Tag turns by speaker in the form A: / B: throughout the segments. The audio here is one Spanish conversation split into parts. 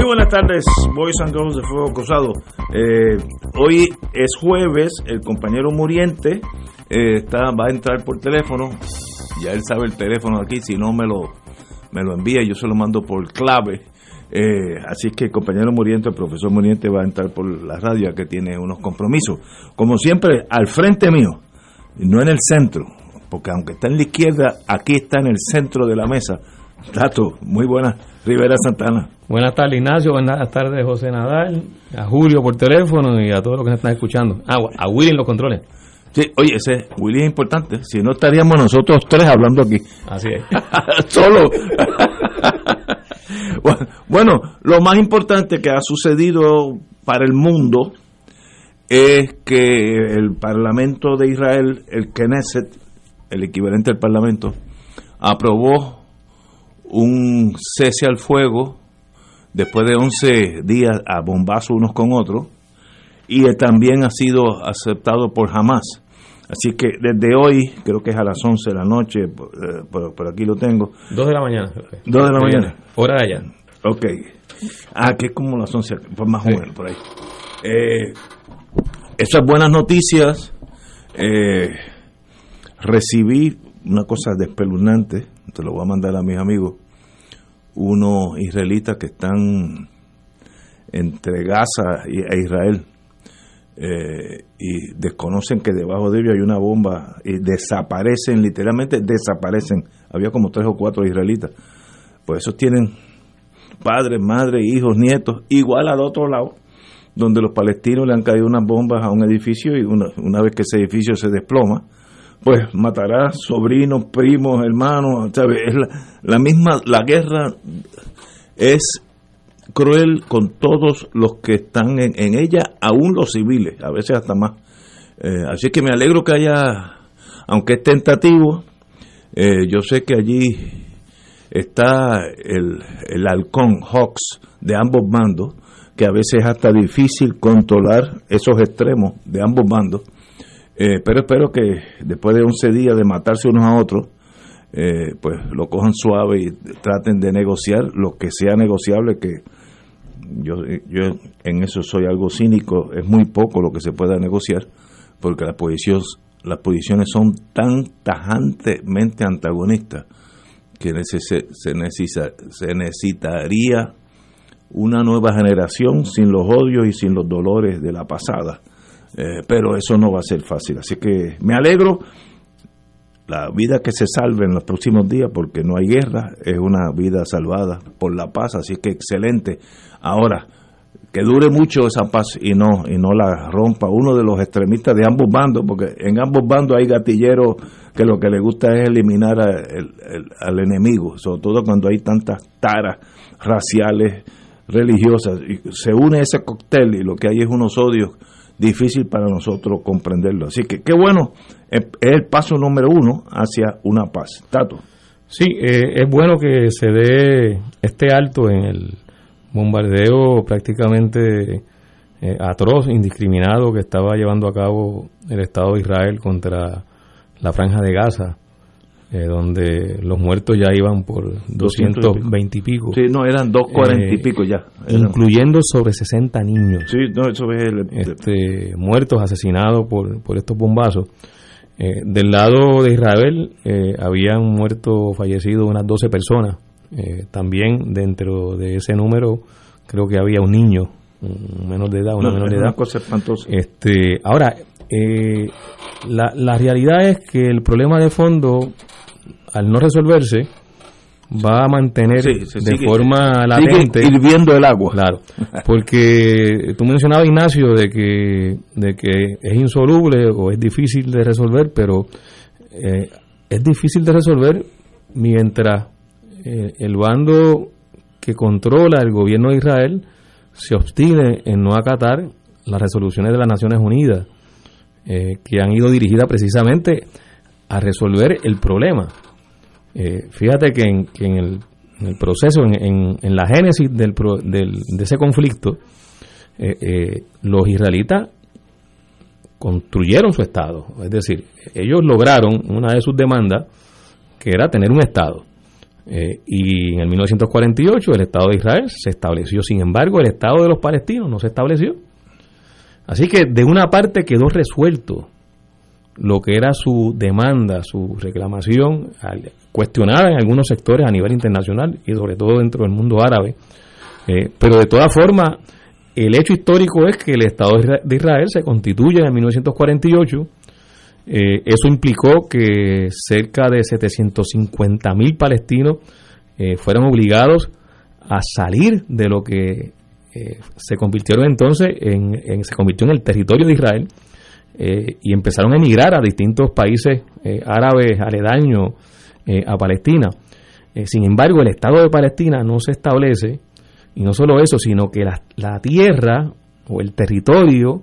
A: Muy buenas tardes, Boys and Girls de Fuego Cruzado. Eh, hoy es jueves, el compañero Muriente eh, está, va a entrar por teléfono. Ya él sabe el teléfono aquí, si no me lo, me lo envía, yo se lo mando por clave. Eh, así que el compañero Muriente, el profesor Muriente, va a entrar por la radio, que tiene unos compromisos. Como siempre, al frente mío, no en el centro, porque aunque está en la izquierda, aquí está en el centro de la mesa. Tato, muy buenas, Rivera Santana.
B: Buenas tardes, Ignacio. Buenas tardes, José Nadal. A Julio por teléfono y a todos los que nos están escuchando. Ah, a Willy en los controles.
A: Sí, oye, ese Willy es importante. Si no estaríamos nosotros tres hablando aquí.
B: Así es.
A: Solo. bueno, bueno, lo más importante que ha sucedido para el mundo es que el Parlamento de Israel, el Knesset, el equivalente al Parlamento, aprobó un cese al fuego después de 11 días a bombazo unos con otros, y también ha sido aceptado por Hamas. Así que desde hoy, creo que es a las 11 de la noche, por, por aquí lo tengo.
B: 2 de la mañana.
A: 2 de la mañana.
B: Hora de allá.
A: Ok. Ah, que es como las 11, pues más o menos por ahí. Eh, esas buenas noticias, eh, recibí una cosa despeluznante, te lo voy a mandar a mis amigos, unos israelitas que están entre Gaza e Israel eh, y desconocen que debajo de ellos hay una bomba y desaparecen, literalmente desaparecen. Había como tres o cuatro israelitas. Pues esos tienen padres, madres, hijos, nietos, igual al otro lado, donde los palestinos le han caído unas bombas a un edificio y una, una vez que ese edificio se desploma, pues matará sobrinos, primos, hermanos, ¿sabes? Es la, la, misma, la guerra es cruel con todos los que están en, ella, aún los civiles, a veces hasta más. Eh, así que me alegro que haya, aunque es tentativo, eh, yo sé que allí está el, el halcón Hawks de ambos bandos, que a veces es hasta difícil controlar esos extremos de ambos bandos eh, pero espero que después de 11 días de matarse unos a otros, eh, pues lo cojan suave y traten de negociar lo que sea negociable, que yo, yo en eso soy algo cínico, es muy poco lo que se pueda negociar, porque las posiciones, las posiciones son tan tajantemente antagonistas que se, necesita, se necesitaría una nueva generación sin los odios y sin los dolores de la pasada eh, pero eso no va a ser fácil. Así que me alegro. La vida que se salve en los próximos días, porque no hay guerra, es una vida salvada por la paz. Así que excelente. Ahora, que dure mucho esa paz y no y no la rompa uno de los extremistas de ambos bandos, porque en ambos bandos hay gatilleros que lo que le gusta es eliminar a, al enemigo, sobre todo cuando hay tantas taras raciales, religiosas. Y se une ese cóctel y lo que hay es unos odios difícil para nosotros comprenderlo. Así que qué bueno, es el paso número uno hacia una paz. Tato.
B: Sí, eh, es bueno que se dé este alto en el bombardeo prácticamente eh, atroz, indiscriminado que estaba llevando a cabo el Estado de Israel contra la franja de Gaza eh, donde los muertos ya iban por 220 y pico.
A: Sí, no, eran 240 y pico ya.
B: Eran. Incluyendo sobre 60 niños.
A: Sí, no, eso es el,
B: este, muertos, asesinados por, por estos bombazos. Eh, del lado de Israel eh, habían muerto, fallecido unas 12 personas también dentro de ese número creo que había un niño, un menor de edad, una menor de edad.
A: cosa espantosa.
B: Este, ahora, la, la realidad es que el problema de fondo, al no resolverse, va a mantener de forma latente
A: hirviendo el agua.
B: Claro porque tú mencionabas Ignacio de que de que es insoluble o es difícil de resolver pero eh, es difícil de resolver mientras eh, el bando que controla el gobierno de Israel se obstine en no acatar las resoluciones de las Naciones Unidas eh, que han ido dirigidas precisamente a resolver el problema eh, fíjate que en, el, proceso, en, la génesis del, de ese conflicto, eh, eh, los israelitas construyeron su Estado. Es decir, ellos lograron una de sus demandas, que era tener un Estado. y en el 1948 el Estado de Israel se estableció. Sin embargo, el Estado de los palestinos no se estableció. Así que de una parte quedó resuelto lo que era su demanda, su reclamación, cuestionada en algunos sectores a nivel internacional y sobre todo dentro del mundo árabe. Eh, pero de todas formas, el hecho histórico es que el Estado de Israel se constituye en 1948. Eh, eso implicó que cerca de 750 mil palestinos eh, fueron obligados a salir de lo que se convirtieron entonces en, se convirtió en el territorio de Israel y empezaron a emigrar a distintos países árabes aledaños eh, a Palestina. Eh, sin embargo, el Estado de Palestina no se establece, y no solo eso, sino que la, la tierra o el territorio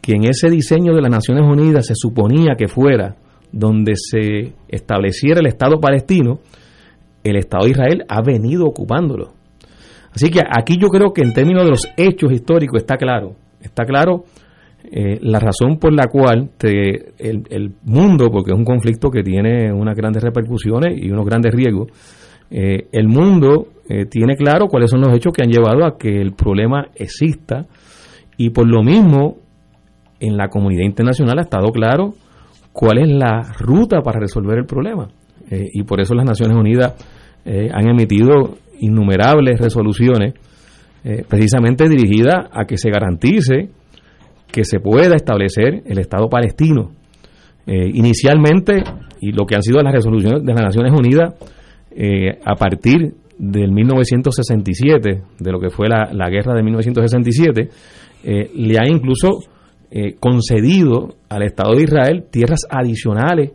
B: que en ese diseño de las Naciones Unidas se suponía que fuera donde se estableciera el Estado palestino, el Estado de Israel ha venido ocupándolo. Así que aquí yo creo que en términos de los hechos históricos está claro, está claro eh, la razón por la cual el, mundo, porque es un conflicto que tiene unas grandes repercusiones y unos grandes riesgos, eh, el mundo eh, tiene claro cuáles son los hechos que han llevado a que el problema exista y por lo mismo en la comunidad internacional ha estado claro cuál es la ruta para resolver el problema. y por eso las Naciones Unidas han emitido innumerables resoluciones precisamente dirigidas a que se garantice que se pueda establecer el Estado palestino. Eh, inicialmente, y lo que han sido las resoluciones de las Naciones Unidas, eh, a partir del 1967, de lo que fue la, guerra de 1967, eh, le ha incluso concedido al Estado de Israel tierras adicionales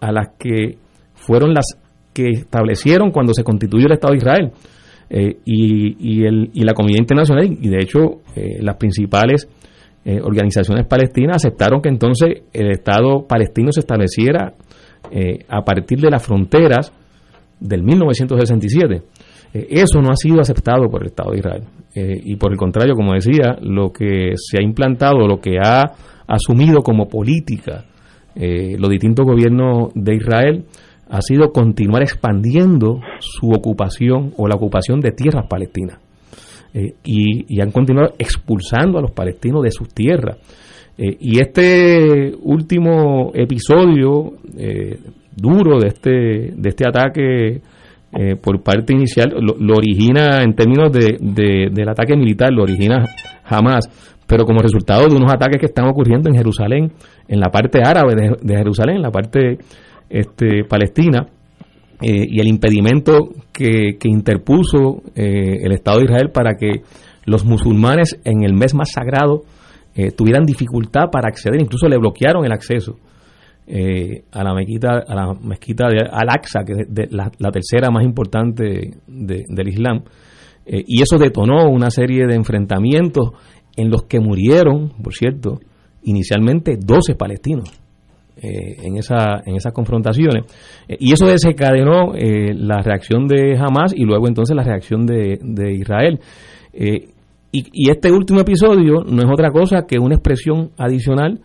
B: a las que fueron las que establecieron cuando se constituyó el Estado de Israel. y, y, el, y la comunidad internacional, y de hecho las principales eh, organizaciones palestinas aceptaron que entonces el Estado palestino se estableciera eh, a partir de las fronteras del 1967. Eh, eso no ha sido aceptado por el Estado de Israel. y por el contrario, como decía, lo que se ha implantado, lo que ha asumido como política los distintos gobiernos de Israel, ha sido continuar expandiendo su ocupación o la ocupación de tierras palestinas. Eh, y, han continuado expulsando a los palestinos de sus tierras. Eh, y este último episodio eh, duro de este, de este ataque por parte inicial lo, origina en términos de, del ataque militar, lo origina jamás, pero como resultado de unos ataques que están ocurriendo en Jerusalén, en la parte árabe de, de Jerusalén, en la parte este, palestina, eh, y el impedimento que, interpuso eh, el Estado de Israel para que los musulmanes en el mes más sagrado eh, tuvieran dificultad para acceder, incluso le bloquearon el acceso a la mezquita, a la mezquita de Al-Aqsa, que es la, tercera más importante del Islam. y eso detonó una serie de enfrentamientos en los que murieron, por cierto, inicialmente 12 palestinos. Eh, en, esa, en esas confrontaciones. Eh, y eso desencadenó eh, la reacción de Hamas y luego entonces la reacción de, Israel. Y, este último episodio no es otra cosa que una expresión adicional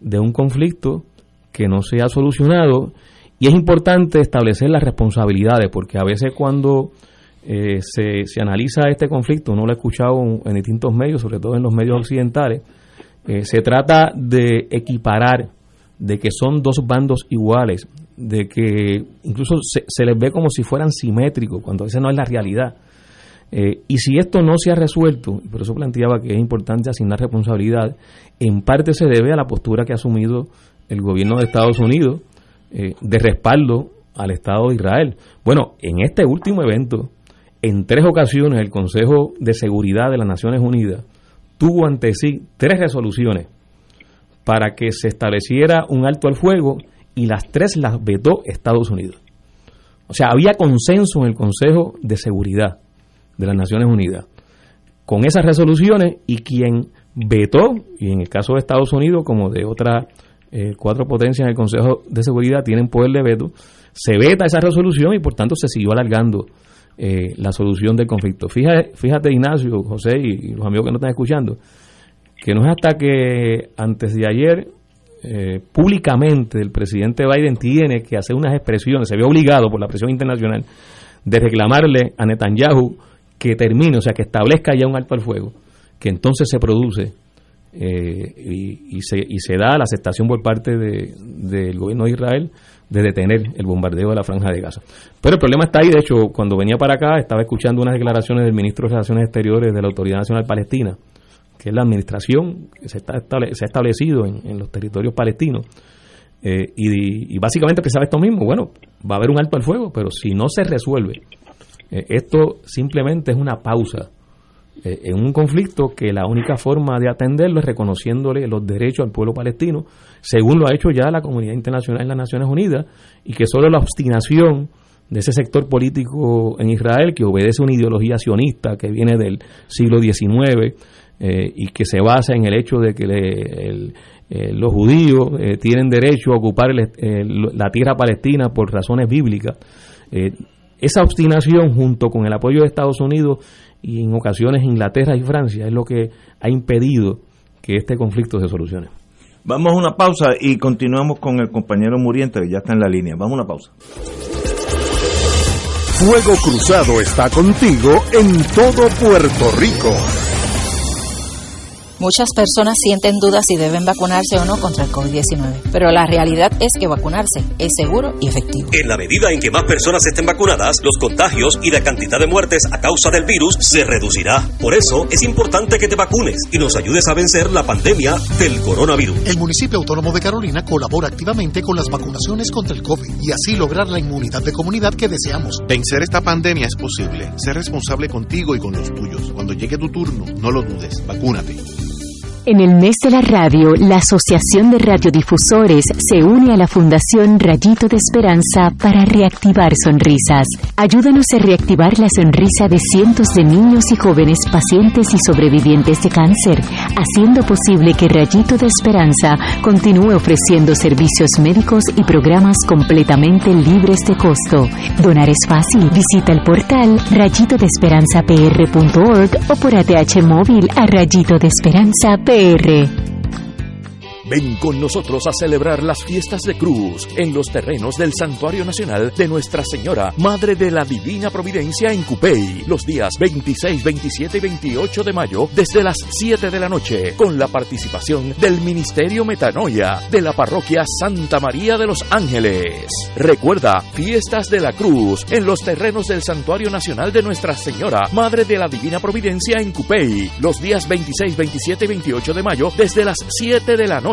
B: de un conflicto que no se ha solucionado. Y es importante establecer las responsabilidades, porque a veces cuando se, se, analiza este conflicto, no lo he escuchado en distintos medios, sobre todo en los medios occidentales, se trata de equiparar de que son dos bandos iguales. de que incluso se, les ve como si fueran simétricos, cuando esa no es la realidad. Eh, y si esto no se ha resuelto, por eso planteaba que es importante asignar responsabilidad, en parte se debe a la postura que ha asumido el gobierno de Estados Unidos eh, de respaldo al Estado de Israel. Bueno, en este último evento, en tres ocasiones el Consejo de Seguridad de las Naciones Unidas tuvo ante sí tres resoluciones para que se estableciera un alto al fuego y las tres las vetó Estados Unidos. O sea, había consenso en el Consejo de Seguridad de las Naciones Unidas con esas resoluciones y quien vetó, y en el caso de Estados Unidos como de otras eh, cuatro potencias en el Consejo de Seguridad tienen poder de veto, se veta esa resolución y por tanto se siguió alargando eh, la solución del conflicto. Fíjate, fíjate Ignacio, José y, los amigos que nos están escuchando, que no es hasta que antes de ayer eh, públicamente el presidente Biden tiene que hacer unas expresiones, se ve obligado por la presión internacional de reclamarle a Netanyahu que termine, o sea, que establezca ya un alto al fuego, que entonces se produce eh, y, se, da la aceptación por parte del gobierno de Israel de detener el bombardeo de la franja de Gaza. Pero el problema está ahí, de hecho, cuando venía para acá estaba escuchando unas declaraciones del ministro de Relaciones Exteriores de la Autoridad Nacional Palestina, que es la administración que se, está se ha establecido en, los territorios palestinos. Eh, y, básicamente pensaba esto mismo, bueno, va a haber un alto al fuego, pero si no se resuelve, eh, esto simplemente es una pausa eh, en un conflicto que la única forma de atenderlo es reconociéndole los derechos al pueblo palestino, según lo ha hecho ya la comunidad internacional en las Naciones Unidas, y que solo la obstinación de ese sector político en Israel que obedece una ideología sionista que viene del siglo XIX eh, y que se basa en el hecho de que eh, los judíos tienen derecho a ocupar la tierra palestina por razones bíblicas. esa obstinación junto con el apoyo de Estados Unidos y en ocasiones Inglaterra y Francia es lo que ha impedido que este conflicto se solucione.
A: Vamos a una pausa y continuamos con el compañero Muriente que ya está en la línea. Vamos a una pausa.
C: Fuego Cruzado está contigo en todo Puerto Rico.
D: Muchas personas sienten dudas si deben vacunarse o no contra el COVID-19, pero la realidad es que vacunarse es seguro y efectivo.
E: En la medida en que más personas estén vacunadas, los contagios y la cantidad de muertes a causa del virus se reducirá. Por eso es importante que te vacunes y nos ayudes a vencer la pandemia del coronavirus.
F: El municipio autónomo de Carolina colabora activamente con las vacunaciones contra el COVID y así lograr la inmunidad de comunidad que deseamos.
G: Vencer esta pandemia es posible. Sé responsable contigo y con los tuyos. Cuando llegue tu turno, no lo dudes, vacúnate.
H: En el mes de la radio, la Asociación de Radiodifusores se une a la Fundación Rayito de Esperanza para reactivar sonrisas. Ayúdanos a reactivar la sonrisa de cientos de niños y jóvenes pacientes y sobrevivientes de cáncer, haciendo posible que Rayito de Esperanza continúe ofreciendo servicios médicos y programas completamente libres de costo. Donar es fácil. Visita el portal rayitodesperanzapr.org o por ATH móvil a Rayito de Esperanza PR.
I: Ven con nosotros a celebrar las fiestas de Cruz en los terrenos del Santuario Nacional de Nuestra Señora, Madre de la Divina Providencia en Cupey, los días 26, 27 y 28 de mayo desde las 7 de la noche, con la participación del Ministerio Metanoia de la Parroquia Santa María de los Ángeles. Recuerda, fiestas de la Cruz en los terrenos del Santuario Nacional de Nuestra Señora, Madre de la Divina Providencia en Cupey, los días 26, 27 y 28 de mayo desde las 7 de la noche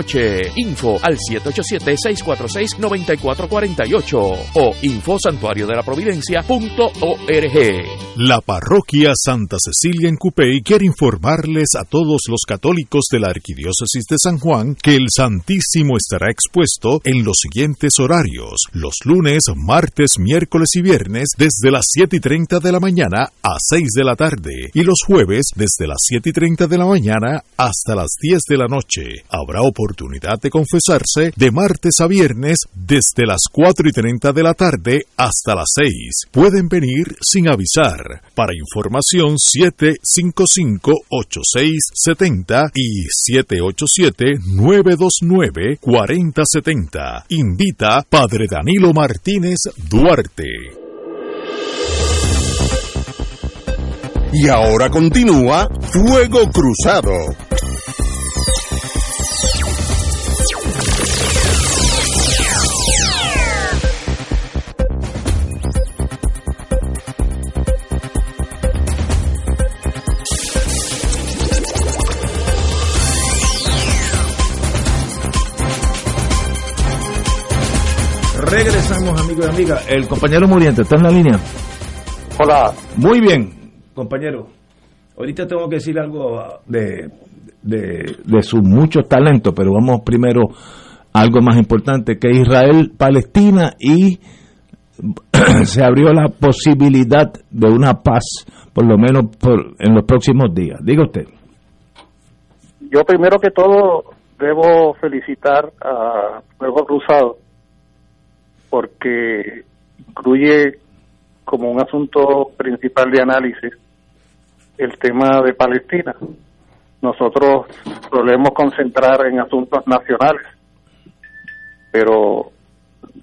I: Info al 787-646-9448 o infosantuariodelaprovidencia.org.
C: La parroquia Santa Cecilia en Cupey quiere informarles a todos los católicos de la Arquidiócesis de San Juan que el Santísimo estará expuesto en los siguientes horarios: los lunes, martes, miércoles y viernes desde las 7 y 30 de la mañana a 6 de la tarde y los jueves desde las 7 y 30 de la mañana hasta las 10 de la noche. Habrá oportunidad oportunidad de confesarse de martes a viernes desde las 4 y 30 de la tarde hasta las 6. Pueden venir sin avisar. Para información 755-8670 y 787-929-4070. Invita Padre Danilo Martínez Duarte. Y ahora continúa Fuego Cruzado.
A: Regresamos, amigos y amigas. El compañero Muriente, ¿está en la línea?
J: Hola.
A: Muy bien, compañero. Ahorita tengo que decir algo de, de, de sus muchos talentos, pero vamos primero a algo más importante, que Israel, Palestina y se abrió la posibilidad de una paz, por lo menos por, en los próximos días. Diga usted.
J: Yo primero que todo debo felicitar a Fuego Cruzado porque incluye como un asunto principal de análisis el tema de Palestina. Nosotros solemos concentrar en asuntos nacionales, pero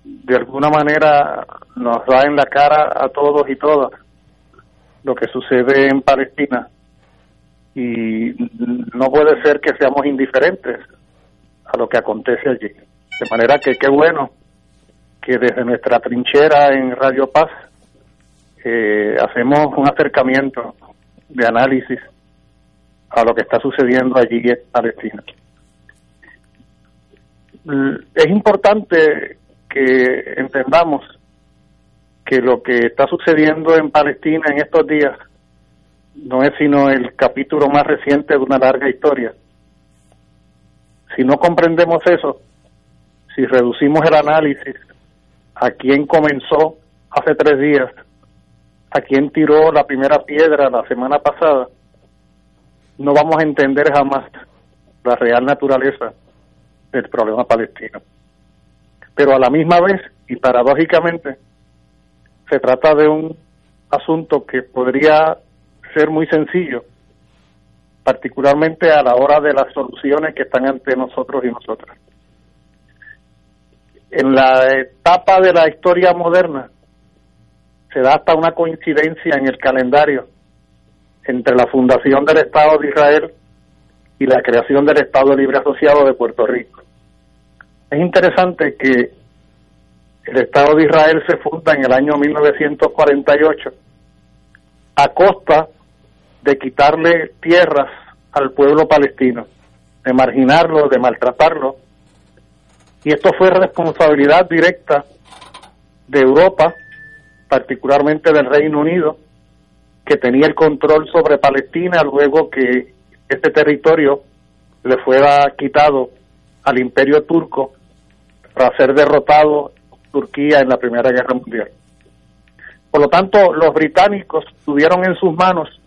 J: de alguna manera nos da en la cara a todos y todas lo que sucede en Palestina y no puede ser que seamos indiferentes a lo que acontece allí. De manera que qué bueno que desde nuestra trinchera en Radio Paz eh, hacemos un acercamiento de análisis a lo que está sucediendo allí en Palestina. Es importante que entendamos que lo que está sucediendo en Palestina en estos días no es sino el capítulo más reciente de una larga historia. Si no comprendemos eso, si reducimos el análisis a quién comenzó hace tres días, a quién tiró la primera piedra la semana pasada, no vamos a entender jamás la real naturaleza del problema palestino. Pero a la misma vez, y paradójicamente, se trata de un asunto que podría ser muy sencillo, particularmente a la hora de las soluciones que están ante nosotros y nosotras. En la etapa de la historia moderna se da hasta una coincidencia en el calendario entre la fundación del Estado de Israel y la creación del Estado Libre Asociado de Puerto Rico. Es interesante que el Estado de Israel se funda en el año 1948 a costa de quitarle tierras al pueblo palestino, de marginarlo, de maltratarlo. Y esto fue responsabilidad directa de Europa, particularmente del Reino Unido, que tenía el control sobre Palestina luego que este territorio le fuera quitado al imperio turco para ser derrotado Turquía en la Primera Guerra Mundial. Por lo tanto, los británicos tuvieron en sus manos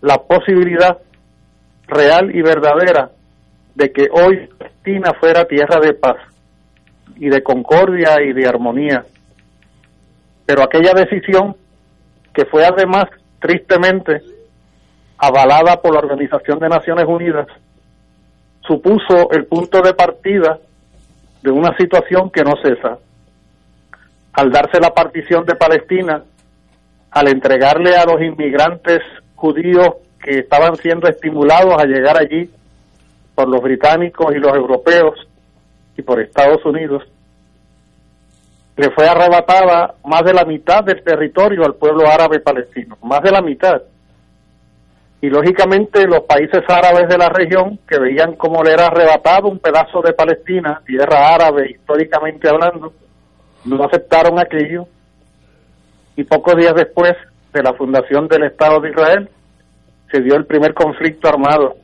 J: la posibilidad real y verdadera de que hoy Palestina fuera tierra de paz y de concordia y de armonía. Pero aquella decisión, que fue además tristemente avalada por la Organización de Naciones Unidas, supuso el punto de partida de una situación que no cesa. Al darse la partición de Palestina, al entregarle a los inmigrantes judíos que estaban siendo estimulados a llegar allí por los británicos y los europeos y por Estados Unidos, le fue arrebatada más de la mitad del territorio al pueblo árabe palestino, más de la mitad. Y lógicamente los países árabes de la región, que veían cómo le era arrebatado un pedazo de Palestina, tierra árabe históricamente hablando, no aceptaron aquello. Y pocos días después de la fundación del Estado de Israel, se dio el primer conflicto armado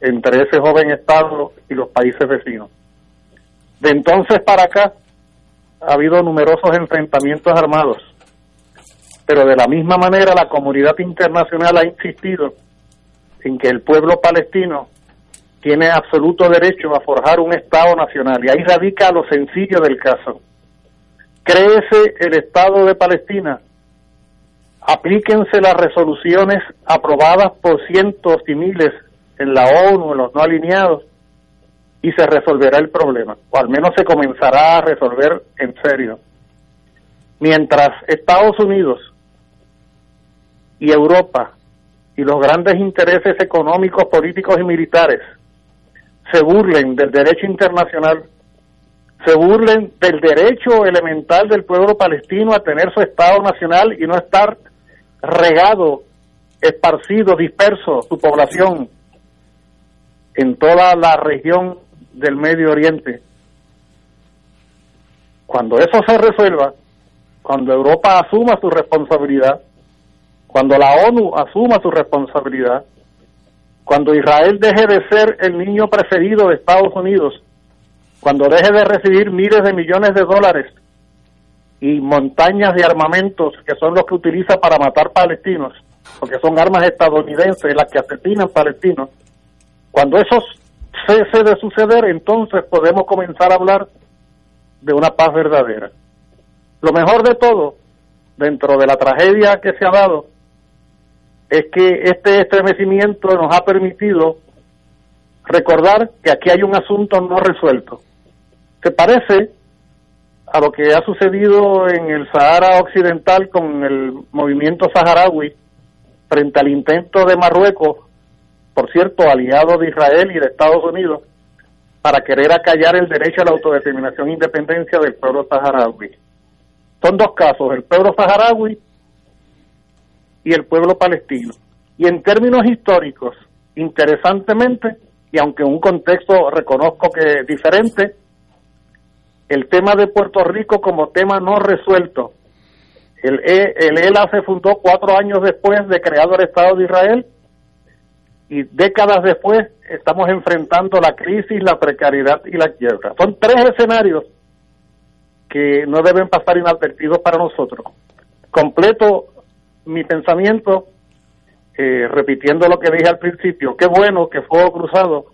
J: entre ese joven Estado y los países vecinos. De entonces para acá ha habido numerosos enfrentamientos armados, pero de la misma manera la comunidad internacional ha insistido en que el pueblo palestino tiene absoluto derecho a forjar un Estado nacional y ahí radica lo sencillo del caso. Créese el Estado de Palestina aplíquense las resoluciones aprobadas por cientos y miles en la ONU, en los no alineados, y se resolverá el problema, o al menos se comenzará a resolver en serio. Mientras Estados Unidos y Europa y los grandes intereses económicos, políticos y militares se burlen del derecho internacional, se burlen del derecho elemental del pueblo palestino a tener su Estado nacional y no estar regado, esparcido, disperso su población en toda la región del Medio Oriente. Cuando eso se resuelva, cuando Europa asuma su responsabilidad, cuando la ONU asuma su responsabilidad, cuando Israel deje de ser el niño preferido de Estados Unidos, cuando deje de recibir miles de millones de dólares y montañas de armamentos que son los que utiliza para matar palestinos, porque son armas estadounidenses las que asesinan palestinos, cuando eso cese de suceder, entonces podemos comenzar a hablar de una paz verdadera. Lo mejor de todo, dentro de la tragedia que se ha dado, es que este estremecimiento nos ha permitido recordar que aquí hay un asunto no resuelto. Se parece a lo que ha sucedido en el Sahara Occidental con el movimiento saharaui frente al intento de Marruecos, por cierto, aliado de Israel y de Estados Unidos, para querer acallar el derecho a la autodeterminación e independencia del pueblo saharaui. Son dos casos, el pueblo saharaui y el pueblo palestino. Y en términos históricos, interesantemente, y aunque en un contexto reconozco que es diferente, el tema de Puerto Rico como tema no resuelto. El, e, el ELA se fundó cuatro años después de creado el Estado de Israel y décadas después estamos enfrentando la crisis, la precariedad y la quiebra. Son tres escenarios que no deben pasar inadvertidos para nosotros. Completo mi pensamiento eh, repitiendo lo que dije al principio. Qué bueno que Fuego Cruzado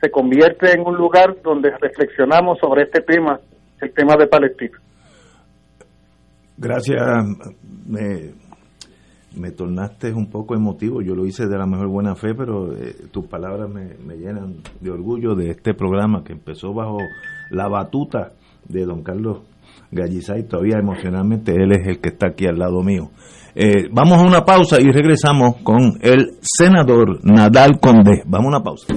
J: se convierte en un lugar donde reflexionamos sobre este tema, el tema de Palestina.
A: Gracias. Me, me tornaste un poco emotivo. Yo lo hice de la mejor buena fe, pero eh, tus palabras me, llenan de orgullo de este programa que empezó bajo la batuta de don Carlos Gallizay. Todavía emocionalmente él es el que está aquí al lado mío. Eh, vamos a una pausa y regresamos con el senador Nadal Conde. Vamos a una pausa.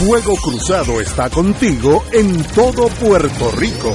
C: Fuego Cruzado está contigo en todo Puerto Rico.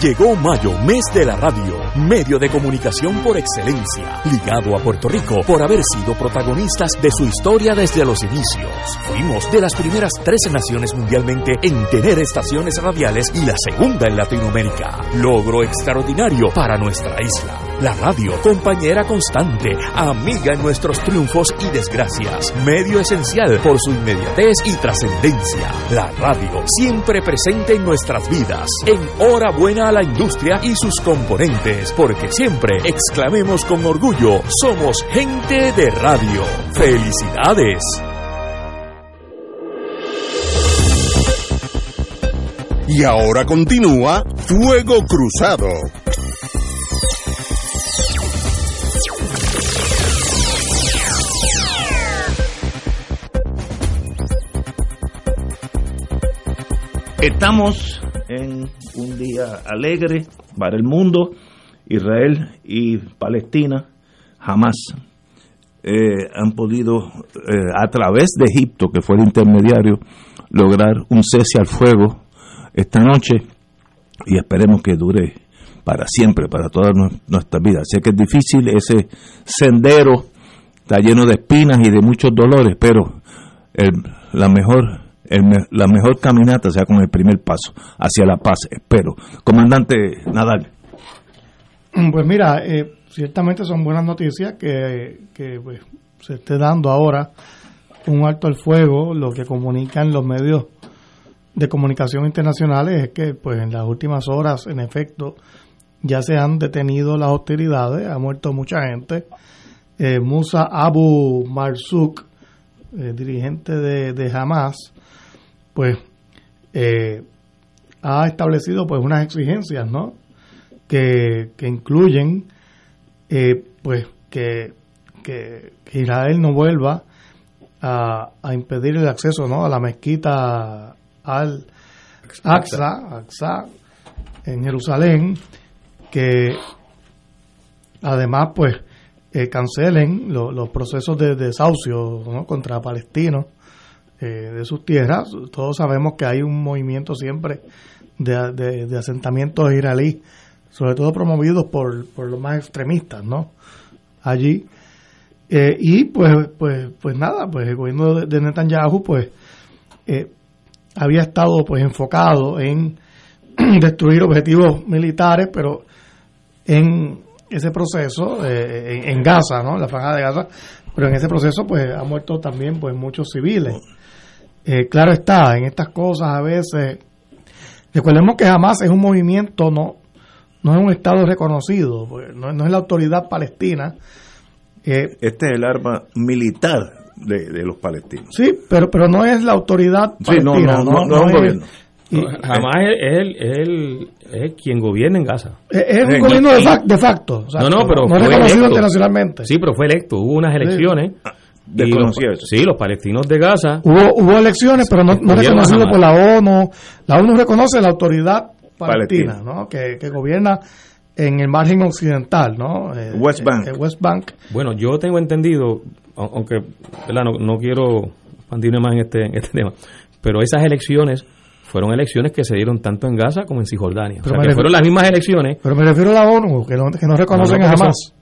I: Llegó mayo, mes de la radio, medio de comunicación por excelencia, ligado a Puerto Rico por haber sido protagonistas de su historia desde los inicios. Fuimos de las primeras 13 naciones mundialmente en tener estaciones radiales y la segunda en Latinoamérica. Logro extraordinario para nuestra isla. La radio, compañera constante, amiga en nuestros triunfos y desgracias, medio esencial por su inmediatez y trascendencia. La radio, siempre presente en nuestras vidas. En hora buena a la industria y sus componentes, porque siempre exclamemos con orgullo, somos gente de radio. ¡Felicidades!
C: Y ahora continúa Fuego Cruzado.
A: Estamos en un día alegre para el mundo. Israel y Palestina jamás eh, han podido, eh, a través de Egipto, que fue el intermediario, lograr un cese al fuego esta noche y esperemos que dure para siempre, para toda nuestra vida. Sé que es difícil, ese sendero está lleno de espinas y de muchos dolores, pero la mejor la mejor caminata sea con el primer paso hacia la paz, espero. Comandante Nadal.
K: Pues mira, eh, ciertamente son buenas noticias que, pues, se esté dando ahora un alto al fuego, lo que comunican los medios de comunicación internacionales es que pues en las últimas horas en efecto ya se han detenido las hostilidades, ha muerto mucha gente. Eh, Musa Abu Marzuk, eh, dirigente de, de, Hamas, pues eh, ha establecido pues unas exigencias, ¿no? Que, que incluyen pues que, que, Israel no vuelva a, a, impedir el acceso ¿no? a la mezquita al Aqsa, en Jerusalén, que además pues eh, cancelen los procesos de desahucio contra palestinos eh, de sus tierras. Todos sabemos que hay un movimiento siempre de, de, asentamientos israelíes, sobre todo promovidos por, por los más extremistas, ¿no? Allí. Eh, y pues, pues, pues nada, pues el gobierno de, Netanyahu pues había estado pues enfocado en destruir objetivos militares, pero en ese proceso, eh, en, Gaza, ¿no? La franja de Gaza, pero en ese proceso pues ha muerto también pues muchos civiles. Eh, claro está, en estas cosas a veces, recordemos que jamás es un movimiento, no, no es un Estado reconocido, pues, no, es la autoridad palestina.
A: Eh, este es el arma militar de, los palestinos.
K: Sí, pero, pero no es la autoridad
A: palestina. no, no, no, es un gobierno
B: jamás es él, es quien gobierna en Gaza.
K: Es, un gobierno de, facto.
B: no, no, pero
K: no reconocido internacionalmente.
B: Sí, pero fue electo. Hubo unas elecciones. Sí, los, palestinos de Gaza.
K: Hubo, hubo elecciones, pero no, no reconocido por la ONU. La ONU reconoce la autoridad palestina, ¿no? Que, que, gobierna en el margen occidental, ¿no?
A: Eh, West Bank.
K: West Bank.
B: Bueno, yo tengo entendido, aunque No, no quiero expandirme más en este, en este tema, pero esas elecciones fueron elecciones que se dieron tanto en Gaza como en Cisjordania. Pero fueron las mismas elecciones.
K: Pero me refiero a la ONU, que no, que no reconocen jamás.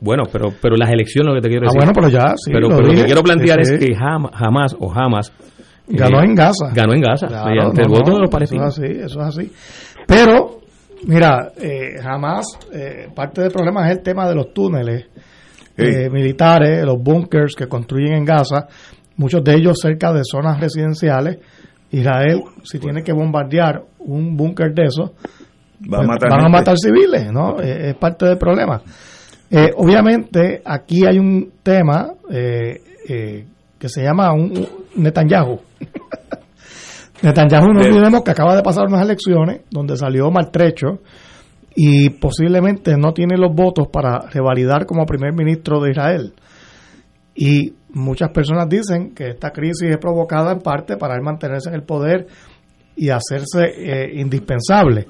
B: Bueno, pero pero las elecciones, lo que te quiero
K: ah,
B: decir.
K: Ah, bueno, pero ya, sí,
B: Pero lo, que quiero plantear es que jamás o jamás.
K: Ganó en Gaza.
B: Ganó en Gaza, mediante el voto de los palestinos.
K: Eso es así, eso es así. Pero, mira, eh, jamás, eh, parte del problema es el tema de los túneles eh, militares, los bunkers que construyen en Gaza, muchos de ellos cerca de zonas residenciales Israel, si tiene que bombardear un búnker de esos, Va a pues, van a matar civiles, ¿no? Eh, es parte del problema. Eh, obviamente, aquí hay un tema eh, que se llama un, Netanyahu. Netanyahu no olvidemos que acaba de pasar unas elecciones donde salió maltrecho y posiblemente no tiene los votos para revalidar como primer ministro de Israel. Y muchas personas dicen que esta crisis es provocada en parte para él mantenerse en el poder y hacerse eh, indispensable.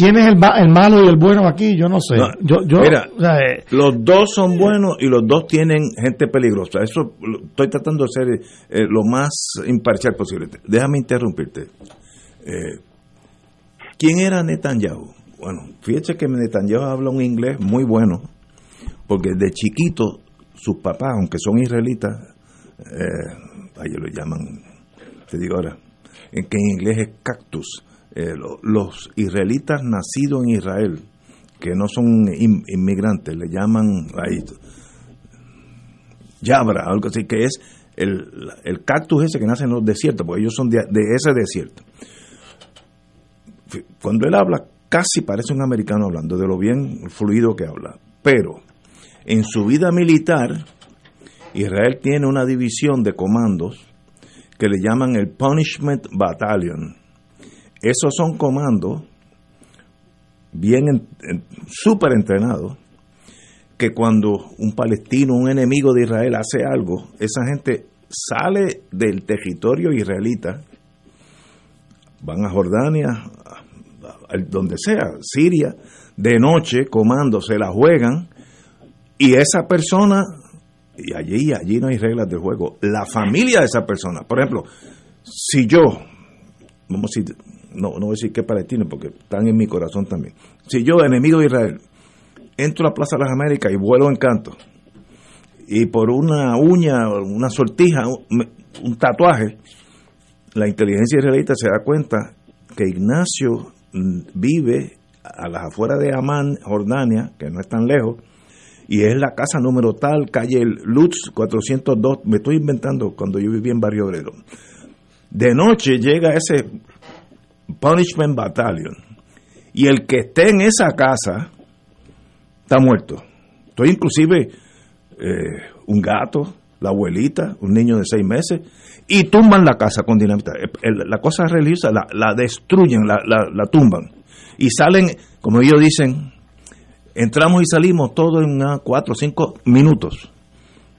K: ¿Quién es el, el, malo y el bueno aquí? Yo no sé. yo, yo,
A: mira, eh, los dos son buenos y los dos tienen gente peligrosa. Eso estoy tratando de ser eh, lo más imparcial posible. Déjame interrumpirte. ¿Quién era Netanyahu? Bueno, fíjese que Netanyahu habla un inglés muy bueno, porque de chiquito sus papás, aunque son israelitas, eh, ellos lo llaman, te digo ahora, en que en inglés es cactus, eh, los israelitas nacidos en Israel, que no son inmigrantes, le llaman ahí, yabra, algo así, que es el, el, cactus ese que nace en los desiertos, porque ellos son de, de ese desierto. Cuando él habla, casi parece un americano hablando, de lo bien fluido que habla, pero en su vida militar, Israel tiene una división de comandos que le llaman el Punishment Battalion. Esos son comandos bien súper entrenados que cuando un palestino, un enemigo de Israel hace algo, esa gente sale del territorio israelita, van a Jordania, donde sea, Siria, de noche, comando, se la juegan y esa persona, y allí, allí no hay reglas de juego, la familia de esa persona, por ejemplo, si yo, vamos a decir, no, no voy a decir que palestinos, porque están en mi corazón también. Si yo, enemigo de Israel, entro a la Plaza de las Américas y vuelo en canto, y por una uña, una sortija, un, tatuaje, la inteligencia israelita se da cuenta que Ignacio mm, vive a las afueras de Amán, Jordania, que no es tan lejos, y es la casa número tal, calle Lutz 402, me estoy inventando cuando yo vivía en Barrio Obrero. De noche llega ese Punishment Battalion, y el que esté en esa casa está muerto. Estoy inclusive eh, un gato, la abuelita, un niño de seis meses, y tumban la casa con dinamita. La cosa religiosa la, destruyen, la, la, tumban. Y salen, como ellos dicen, entramos y salimos todo en cuatro o cinco minutos.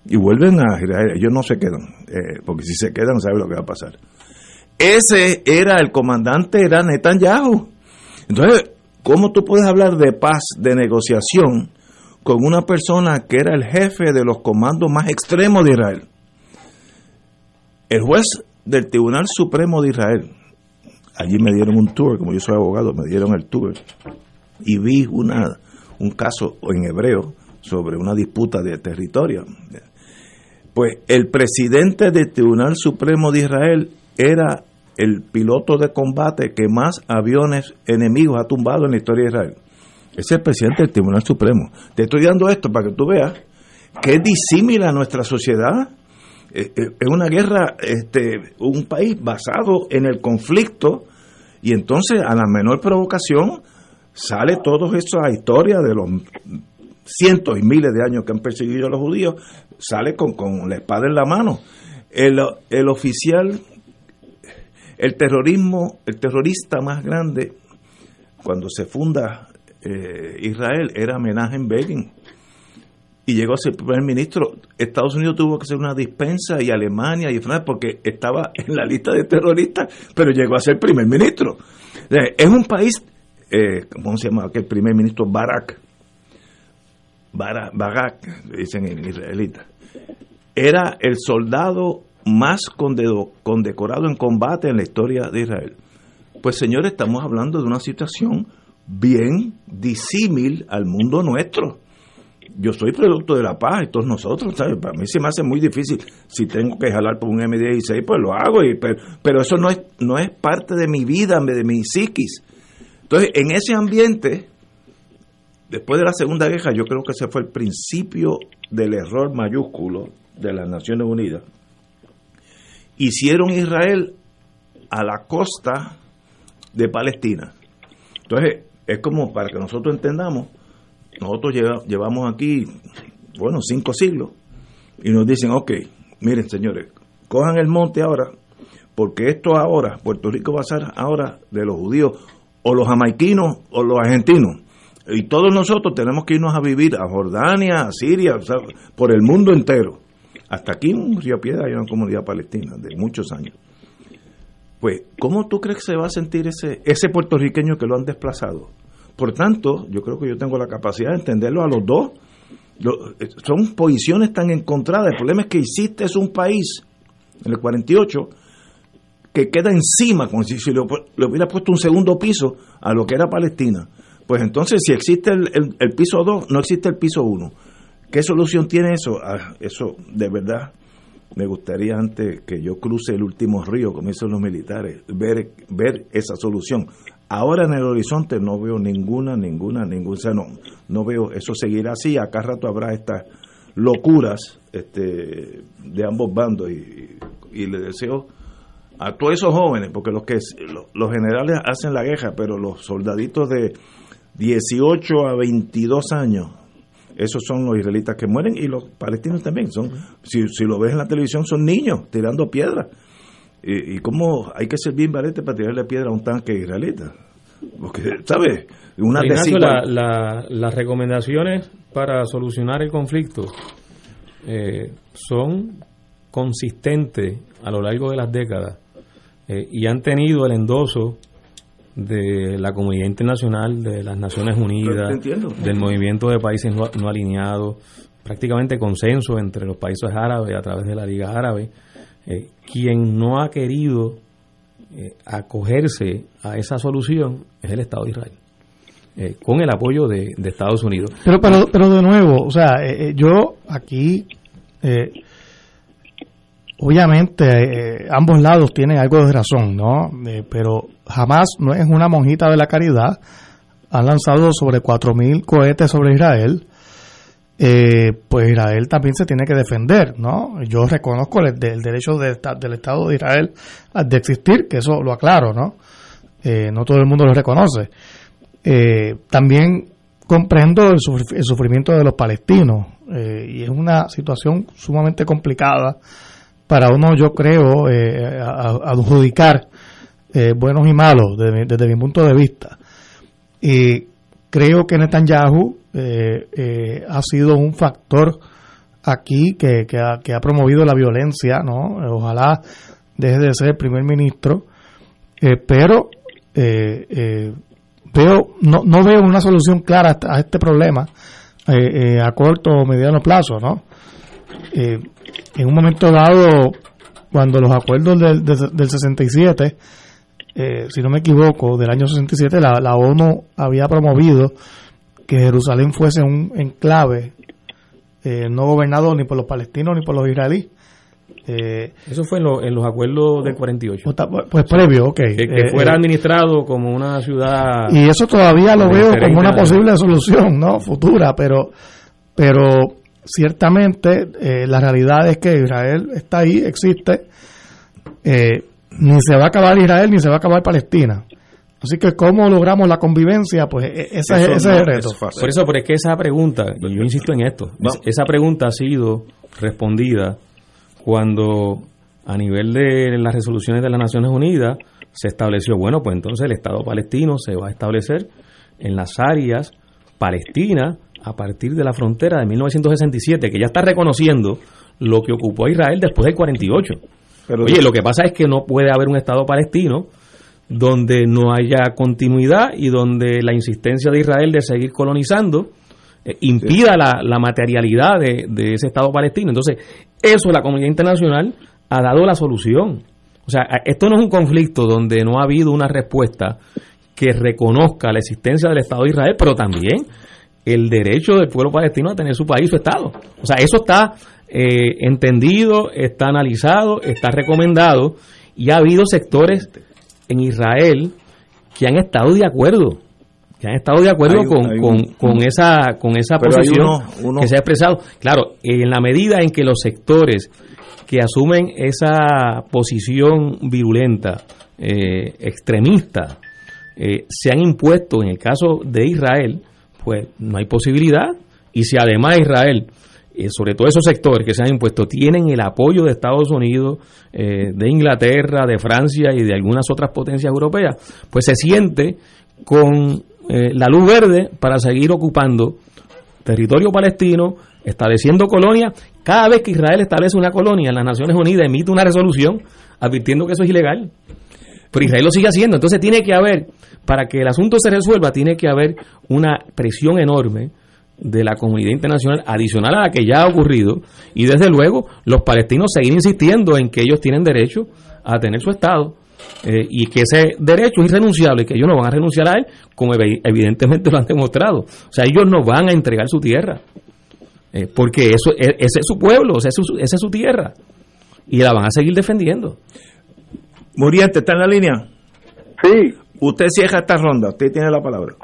A: Y vuelven a ellos no se quedan, eh, porque si se quedan, no saben lo que va a pasar. Ese era el comandante, era Netanyahu. Entonces, ¿cómo tú puedes hablar de paz, de negociación, con una persona que era el jefe de los comandos más extremos de Israel. El juez del Tribunal Supremo de Israel, allí me dieron un tour, como yo soy abogado, me dieron el tour y vi un caso en hebreo sobre una disputa de territorio. Pues el presidente del Tribunal Supremo de Israel era el piloto de combate que más aviones enemigos ha tumbado en la historia de Israel es el presidente del Tribunal Supremo. Te estoy dando esto para que tú veas que es nuestra sociedad. Eh, eh, es una guerra, este, un país basado en el conflicto y entonces a la menor provocación sale todo esto a historia de los cientos y miles de años que han perseguido a los judíos, sale con, con la espada en la mano. El, el oficial, el terrorismo, el terrorista más grande, cuando se funda eh, Israel era en Begin. Y llegó a ser primer ministro. Estados Unidos tuvo que hacer una dispensa y Alemania y Francia porque estaba en la lista de terroristas, pero llegó a ser primer ministro. Es un país, eh, ¿cómo se llama aquel primer ministro? Barak. Barak, Barak dicen en israelita. Era el soldado más condecorado en combate en la historia de Israel. Pues señores, estamos hablando de una situación bien disímil al mundo nuestro. Yo soy producto de la paz, todos nosotros, ¿sabes? Para mí se me hace muy difícil. Si tengo que jalar por un M16, pues lo hago, pero, eso no es, no es parte de mi vida, de mi psiquis. Entonces, en ese ambiente, después de la Segunda Guerra, yo creo que ese fue el principio del error mayúsculo de las Naciones Unidas. Hicieron Israel a la costa de Palestina. Entonces, es como para que nosotros entendamos, nosotros llevamos aquí, bueno, cinco siglos, y nos dicen, ok, miren señores, cojan el monte ahora, porque esto ahora, Puerto Rico va a ser ahora de los judíos, o los jamaiquinos, o los argentinos. Y todos nosotros tenemos que irnos a vivir a Jordania, a Siria, o sea, por el mundo entero. Hasta aquí en Río Piedra hay una comunidad palestina de muchos años. Pues, ¿cómo tú crees que se va a sentir ese, ese puertorriqueño que lo han desplazado? Por tanto, yo creo que yo tengo la capacidad de entenderlo a los dos. Eh, son posiciones tan encontradas. El problema es que es un país, en el 48, que queda encima, como si, le, hubiera puesto un segundo piso a lo que era Palestina. Pues entonces, si existe el, piso 2, no existe el piso 1. ¿Qué solución tiene eso? Ah, eso, de verdad, me gustaría antes que yo cruce el último río, como dicen los militares, ver, ver esa solución. Ahora en el horizonte no veo ninguna, ninguna, ninguna, no, no veo, eso seguirá así, acá rato habrá estas locuras este, de ambos bandos y, le deseo a todos esos jóvenes, porque los que los generales hacen la guerra, pero los soldaditos de 18 a 22 años, esos son los israelitas que mueren y los palestinos también, son si, si lo ves en la televisión son niños tirando piedras ¿Y, cómo hay que ser bien valiente para tirarle piedra a un tanque israelita? Porque, ¿sabes? Una
B: las recomendaciones para solucionar el conflicto eh, son consistentes a lo largo de las décadas eh, y han tenido el endoso de la comunidad internacional, de las Naciones Unidas, del movimiento de países no alineados, prácticamente consenso entre los países árabes a través de la Liga Árabe eh, quien no ha querido eh, acogerse a esa solución es el Estado de Israel. Eh, con el apoyo de, Estados Unidos.
K: Pero, pero, pero de nuevo, o sea, yo aquí, obviamente, ambos lados tienen algo de razón, ¿no? pero jamás no es una monjita de la caridad. Han lanzado sobre 4.000 cohetes sobre Israel eh, pues Israel también se tiene que defender, ¿no? Yo reconozco el, derecho del Estado de Israel de existir, que eso lo aclaro, ¿no? Eh, no todo el mundo lo reconoce. Eh, también comprendo el, sufrimiento de los palestinos y es una situación sumamente complicada para uno, yo creo, adjudicar buenos y malos desde, mi punto de vista. Y creo que Netanyahu eh, eh, ha sido un factor aquí que, que, ha, promovido la violencia, ¿no? Ojalá deje de ser primer ministro, eh, pero eh, veo no, no veo una solución clara a este problema a corto o mediano plazo, ¿no? en un momento dado, cuando los acuerdos del, del, 67 si no me equivoco, del año 67, la, la ONU había promovido que Jerusalén fuese un enclave eh, no gobernado ni por los palestinos ni por los israelíes.
B: Eh, Eso fue en, los acuerdos del 48.
K: Pues, pues previo, ok.
B: Que, eh, fuera administrado como una ciudad.
K: Y eso todavía lo veo como una posible solución, ¿no? Futura, pero, pero ciertamente la realidad es que Israel está ahí, existe. Ni se va a acabar Israel ni se va a acabar Palestina. Así que cómo logramos la convivencia, pues e-, ese, es el reto.
B: Por eso, pero es que esa pregunta, y yo insisto en esto, esa pregunta ha sido respondida cuando a nivel de las resoluciones de las Naciones Unidas se estableció, bueno, pues entonces el Estado palestino se va a establecer en las áreas palestinas a partir de la frontera de 1967, que ya está reconociendo lo que ocupó a Israel después del 48. Pero Oye, lo que pasa es que no puede haber un Estado palestino donde no haya continuidad y donde la insistencia de Israel de seguir colonizando eh, impida la, materialidad de, ese Estado palestino. Entonces, eso la comunidad internacional ha dado la solución. O sea, esto no es un conflicto donde no ha habido una respuesta que reconozca la existencia del Estado de Israel, pero también el derecho del pueblo palestino a tener su país, su Estado. O sea, eso está eh, entendido, está analizado, está recomendado y ha habido sectores en Israel que han estado de acuerdo que han estado de acuerdo con, con, esa con esa posición que se ha expresado. Claro en la medida en que los sectores que asumen esa posición virulenta eh, extremista eh, se han impuesto en el caso de Israel pues no hay posibilidad. Y si además Israel eh, sobre todo esos sectores que se han impuesto, tienen el apoyo de Estados Unidos, eh, de Inglaterra, de Francia y de algunas otras potencias europeas, pues se siente con eh, la luz verde para seguir ocupando territorio palestino, estableciendo colonias. Cada vez que Israel establece una colonia, las Naciones Unidas emite una resolución advirtiendo que eso es ilegal. Pero Israel lo sigue haciendo. Entonces tiene que haber, para que el asunto se resuelva, tiene que haber una presión enorme de la comunidad internacional adicional a la que ya ha ocurrido y desde luego los palestinos seguir insistiendo en que ellos tienen derecho a tener su Estado eh, y que ese derecho es irrenunciable y que ellos no van a renunciar a él como evidentemente lo han demostrado. O sea, ellos no van a entregar su tierra eh, porque eso e, ese es su pueblo, esa es su, tierra y la van a seguir defendiendo.
A: Muriente, ¿está en la línea?
J: Sí.
A: Usted cierra esta ronda, usted tiene la palabra.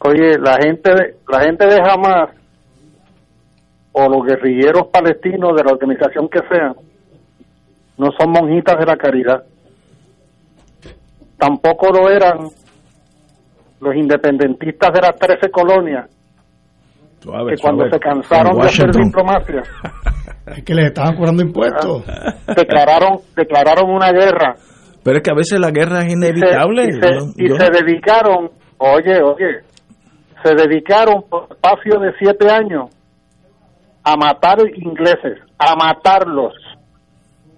J: Oye, la gente, de, la gente de Hamas o los guerrilleros palestinos de la organización que sean, no son monjitas de la caridad. Tampoco lo eran los independentistas de las 13 colonias, que cuando se cansaron de hacer diplomacia,
K: es que les estaban cobrando impuestos,
J: declararon, declararon una guerra.
A: Pero es que a veces la guerra es inevitable.
J: y se dedicaron, oye, oye, se dedicaron por espacio de siete años a matar ingleses, a matarlos,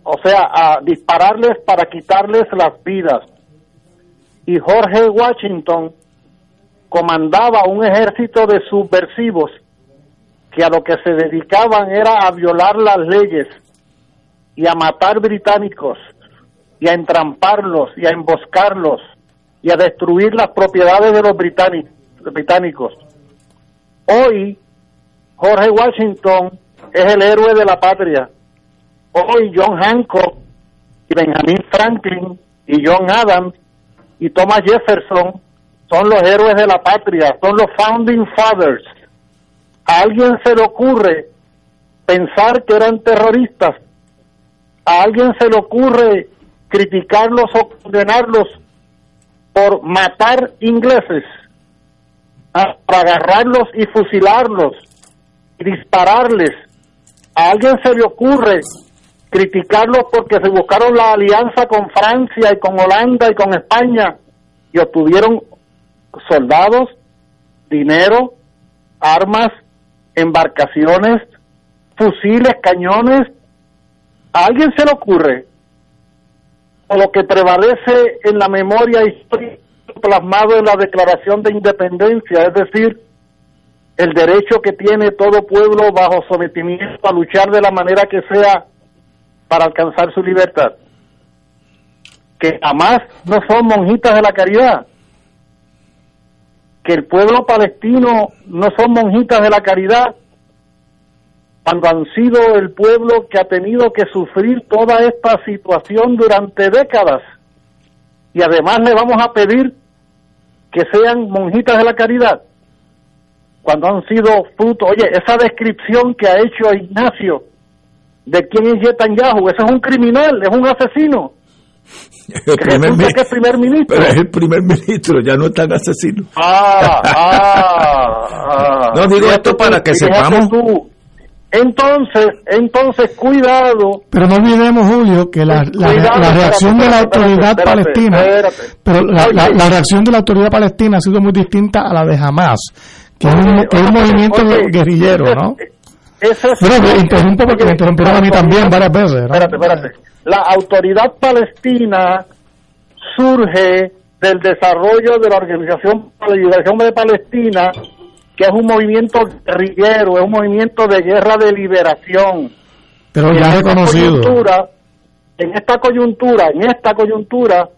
J: o sea, a dispararles para quitarles las vidas. Y Jorge Washington comandaba un ejército de subversivos que a lo que se dedicaban era a violar las leyes y a matar británicos y a entramparlos y a emboscarlos y a destruir las propiedades de los británicos. Hoy, Jorge Washington es el héroe de la patria. Hoy, John Hancock y Benjamin Franklin y John Adams y Thomas Jefferson son los héroes de la patria, son los founding fathers. A alguien se le ocurre pensar que eran terroristas, a alguien se le ocurre criticarlos o condenarlos por matar ingleses, para agarrarlos y fusilarlos y dispararles. A alguien se le ocurre criticarlos porque se buscaron la alianza con Francia y con Holanda y con España y obtuvieron soldados, dinero, armas, embarcaciones, fusiles, cañones. ¿A alguien se le ocurre? O lo que prevalece en la memoria histórica plasmado en la Declaración de Independencia, es decir, el derecho que tiene todo pueblo bajo sometimiento a luchar de la manera que sea para alcanzar su libertad. Que jamás no son monjitas de la caridad. Que el pueblo palestino no son monjitas de la caridad cuando han sido el pueblo que ha tenido que sufrir toda esta situación durante décadas. Y además le vamos a pedir que sean monjitas de la caridad cuando han sido fruto. Oye, esa descripción que ha hecho Ignacio de quién es Netanyahu. Ese es un criminal, es un asesino.
A: El primer, que es primer ministro. Pero es el primer ministro, ya no es tan asesino.
J: Ah, ah, ah.
A: No digo esto para que sepamos.
J: Entonces, entonces, cuidado.
K: Pero no olvidemos, Julio, que la, la, reacción de la autoridad palestina, pero la, reacción de la autoridad palestina ha sido muy distinta a la de Hamas, que es un, movimiento guerrillero, ¿no? Pero interrumpo porque me interrumpieron a mí también varias veces.
J: Espérate, espérate. La autoridad palestina surge del desarrollo de la Organización para la Liberación de Palestina, que es un movimiento guerrillero, es un movimiento de guerra de liberación.
K: Pero ya reconocido.
J: En esta coyuntura, en esta coyuntura,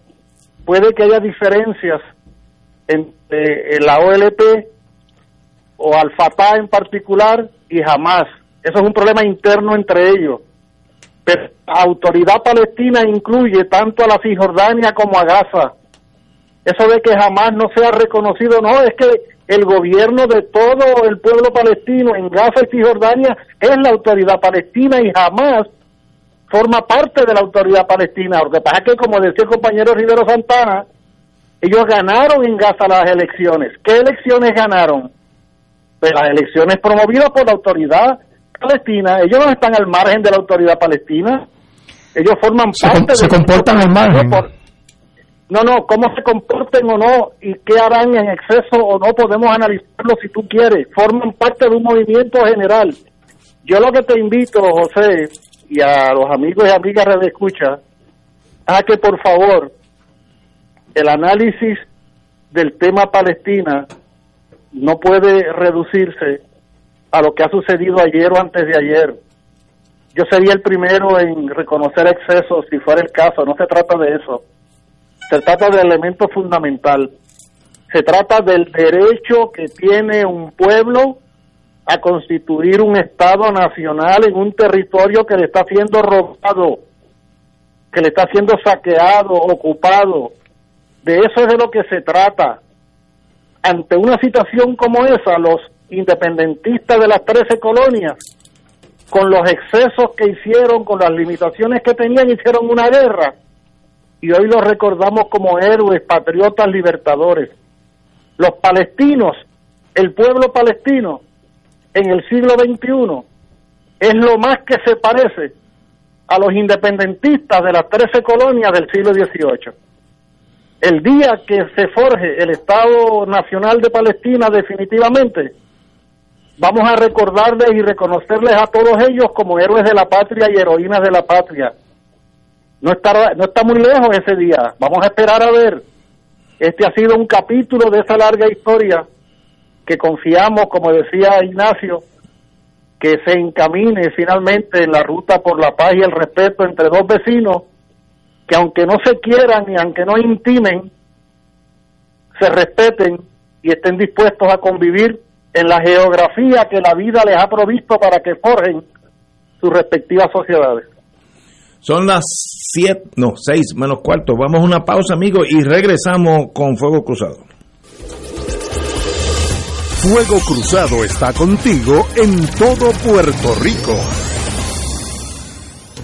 J: puede que haya diferencias entre la OLP o Al-Fatah en particular y jamás. Eso es un problema interno entre ellos. Pero la autoridad palestina incluye tanto a la Cisjordania como a Gaza. Eso de que jamás no sea reconocido, no, es que el gobierno de todo el pueblo palestino en Gaza y Cisjordania es la autoridad palestina y jamás forma parte de la autoridad palestina. Lo que pasa es que, como decía el compañero Rivero Santana, ellos ganaron en Gaza las elecciones. ¿Qué elecciones ganaron? de las elecciones promovidas por la autoridad palestina. Ellos no están al margen de la autoridad palestina. Ellos forman parte
K: se comportan al margen.
J: No, no, cómo se comporten o no y qué harán en exceso o no podemos analizarlo si tú quieres. Forman parte de un movimiento general. Yo lo que te invito, José, y a los amigos y amigas de escucha, a que por favor el análisis del tema Palestina no puede reducirse a lo que ha sucedido ayer o antes de ayer. Yo sería el primero en reconocer excesos si fuera el caso, no se trata de eso. Se trata del elemento fundamental. Se trata del derecho que tiene un pueblo a constituir un Estado nacional en un territorio que le está siendo robado, que le está siendo saqueado, ocupado. De eso es de lo que se trata ante una situación como esa, los independentistas de las 13 colonias, con los excesos que hicieron, con las limitaciones que tenían, hicieron una guerra. Y hoy los recordamos como héroes, patriotas, libertadores. Los palestinos, el pueblo palestino, en el siglo XXI, es lo más que se parece a los independentistas de las 13 colonias del siglo XVIII el día que se forje el Estado Nacional de Palestina definitivamente, vamos a recordarles y reconocerles a todos ellos como héroes de la patria y heroínas de la patria. No está, no está muy lejos ese día, vamos a esperar a ver. Este ha sido un capítulo de esa larga historia que confiamos, como decía Ignacio, que se encamine finalmente en la ruta por la paz y el respeto entre dos vecinos que aunque no se quieran y aunque no intimen, se respeten y estén dispuestos a convivir en la geografía que la vida les ha provisto para que forjen sus respectivas sociedades.
A: Son las siete, no, seis menos cuarto. Vamos a una pausa, amigos, y regresamos con Fuego Cruzado.
C: Fuego Cruzado está contigo en todo Puerto Rico.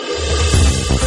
L: Thank you.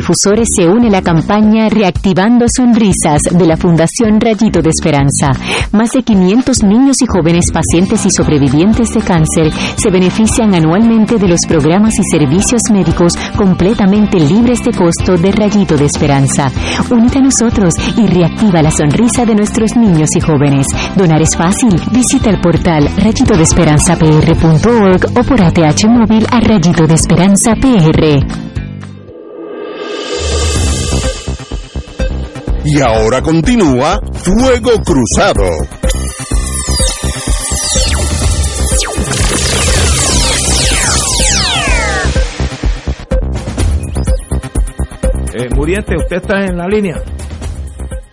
H: Radiodifusores se une la campaña Reactivando Sonrisas de la Fundación Rayito de Esperanza. Más de 500 niños y jóvenes pacientes y sobrevivientes de cáncer se benefician anualmente de los programas y servicios médicos completamente libres de costo de Rayito de Esperanza. Únete a nosotros y reactiva la sonrisa de nuestros niños y jóvenes. Donar es fácil. Visita el portal rayitodesperanzapr.org o por ATH móvil a Rayito de Esperanza PR.
C: Y ahora continúa Fuego Cruzado.
A: Eh, Muriente, usted está en la línea.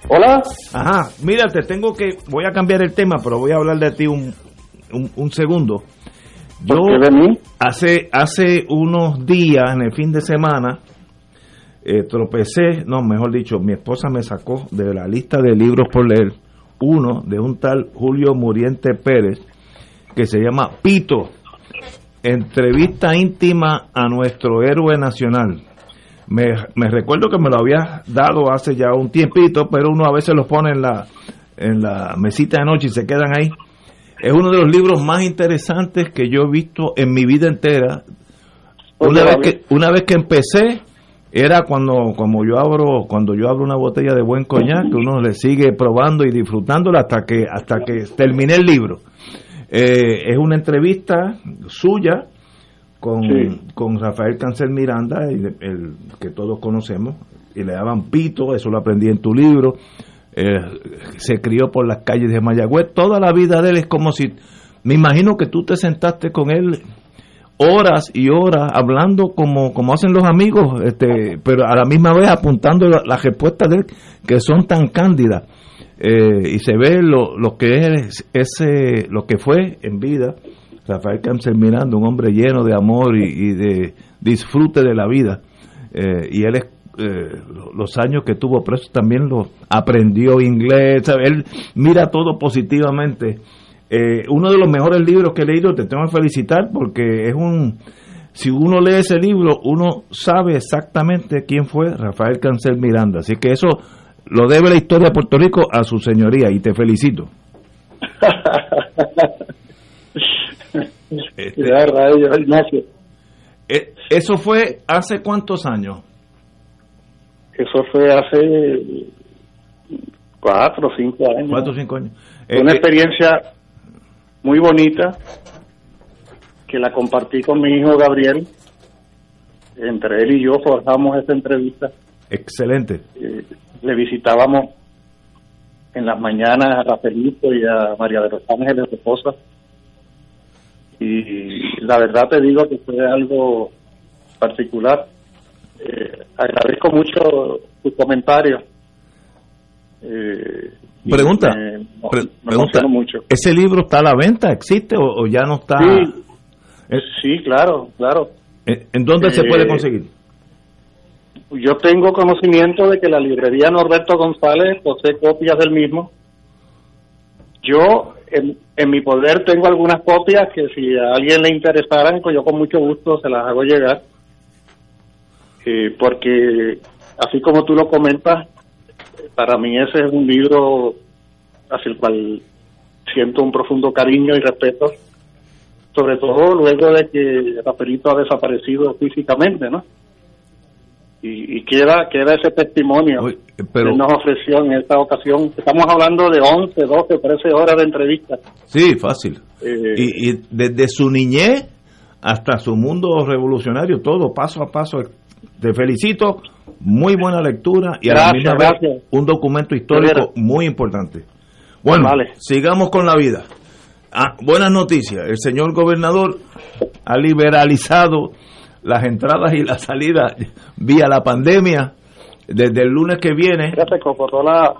J: Hola.
A: Ajá, mira, te tengo que, voy a cambiar el tema, pero voy a hablar de ti un, un, un segundo. Yo
J: ¿Por qué de mí?
A: hace hace unos días, en el fin de semana, eh, tropecé, no, mejor dicho, mi esposa me sacó de la lista de libros por leer uno de un tal Julio Muriente Pérez que se llama Pito, entrevista íntima a nuestro héroe nacional. Me, me recuerdo que me lo había dado hace ya un tiempito, pero uno a veces los pone en la, en la mesita de noche y se quedan ahí. Es uno de los libros más interesantes que yo he visto en mi vida entera. Una vez que, una vez que empecé, era cuando como yo abro cuando yo abro una botella de buen coñac que uno le sigue probando y disfrutándola hasta que hasta que termine el libro. Eh, es una entrevista suya con, con Rafael Cancel Miranda el, el que todos conocemos y le daban pito eso lo aprendí en tu libro. Eh, se crió por las calles de Mayagüez toda la vida de él es como si me imagino que tú te sentaste con él horas y horas hablando como, como hacen los amigos, este, pero a la misma vez apuntando la- las respuestas de él que son tan cándidas. Eh, y se ve lo, lo que es ese, lo que fue en vida Rafael Cáncer Miranda, un hombre lleno de amor y, de disfrute de la vida. Eh, y él es eh, lo- los años que tuvo preso también lo aprendió inglés, ¿sabe? él mira todo positivamente. Eh, uno de los mejores libros que he leído, te tengo que felicitar porque es un, si uno lee ese libro, uno sabe exactamente quién fue Rafael Cancel Miranda. Así que eso lo debe la historia de Puerto Rico a su señoría y te felicito. Este,
J: Ignacio.
A: eh, ¿Eso fue hace cuántos años?
J: Eso fue hace cuatro o cinco años.
A: Cuatro o cinco años.
J: Fue
A: Eh,
J: una
A: eh,
J: experiencia muy bonita que la compartí con mi hijo Gabriel. Entre él y yo forjamos esta entrevista
A: Excelente.
J: Eh, le visitábamos en las mañanas a Rafaelito y a María de los Ángeles, su esposa. Y la verdad te digo que fue algo particular. Eh, agradezco mucho tus comentarios. Eh,
A: Pregunta,
J: me-
A: pre-
J: me
A: pregunta,
J: mucho.
A: ¿ese libro está a la venta? ¿Existe o, o ya no está?
J: Sí.
A: Eh,
J: Sí, claro, claro.
A: ¿En en dónde se
J: Eh,
A: puede conseguir?
J: Yo tengo conocimiento de que la librería Norberto González posee copias del mismo. Yo, en, en mi poder, tengo algunas copias que si a alguien le interesaran, pues yo con mucho gusto se las hago llegar. Eh, porque, así como tú lo comentas, para mí ese es un libro hacia el cual siento un profundo cariño y respeto, sobre todo luego de que Rafaelito ha desaparecido físicamente, ¿no? y, y queda queda ese testimonio
A: pero-
J: que nos ofreció en esta ocasión. Estamos hablando de 11, 12, 13 horas de entrevista.
A: Sí, fácil.
J: Eh,
A: Y, y desde su niñez hasta su mundo revolucionario, todo paso a paso. Te felicito, muy buena lectura y a la
J: Gracias,
A: misma vez
J: gracias.
A: un documento histórico muy importante. Bueno,
J: Vale.
A: sigamos con la vida. Ah, buenas noticias. El señor gobernador ha liberalizado las entradas y las salidas vía la pandemia desde el lunes que viene.
J: Ya se la...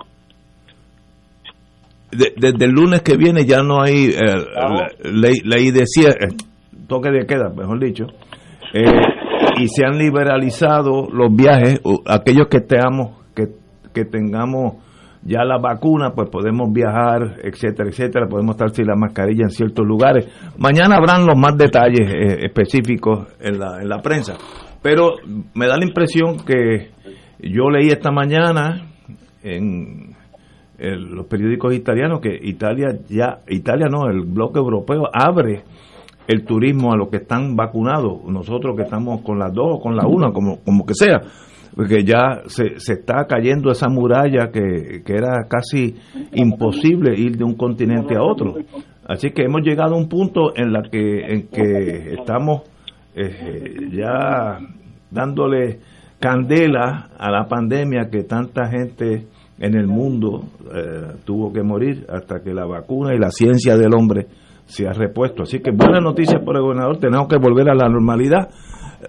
A: de- desde el lunes que viene ya no hay eh, la- ley, ley de cierre, toque de queda, mejor dicho, eh, y se han liberalizado los viajes, aquellos que tengamos, que, que tengamos ya la vacuna, pues podemos viajar, etcétera, etcétera, podemos estar sin la mascarilla en ciertos lugares. Mañana habrán los más detalles eh, específicos en la, en la prensa, pero me da la impresión que yo leí esta mañana en el- los periódicos italianos que Italia ya, Italia no, el bloque europeo abre el turismo a los que están vacunados, nosotros que estamos con las dos con la una, como, como que sea, porque ya se, se está cayendo esa muralla que, que era casi imposible ir de un continente a otro. Así que hemos llegado a un punto en la que, en que estamos eh, ya dándole candela a la pandemia que tanta gente en el mundo eh, tuvo que morir hasta que la vacuna y la ciencia del hombre se ha repuesto. Así que buenas noticias por el gobernador, tenemos que volver a la normalidad.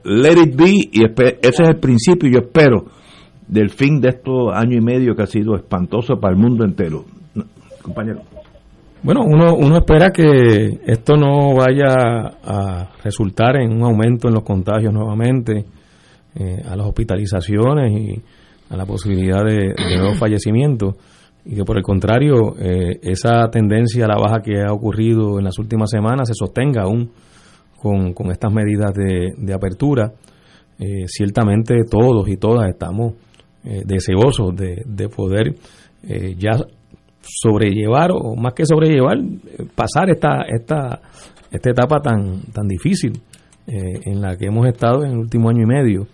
A: Let it be, y ese es el principio, yo espero, del fin de estos año y medio que ha sido espantoso para el mundo entero. Compañero.
B: Bueno, uno, uno espera que esto no vaya a resultar en un aumento en los contagios nuevamente, eh, a las hospitalizaciones y a la posibilidad de, de nuevos fallecimientos, y que por el contrario, eh, esa tendencia a la baja que ha ocurrido en las últimas semanas se sostenga aún con, con estas medidas de, de apertura. Eh, ciertamente todos y todas estamos eh, deseosos de, de poder eh, ya sobrellevar o más que sobrellevar pasar esta esta esta etapa tan tan difícil en la que hemos estado en el último año y medio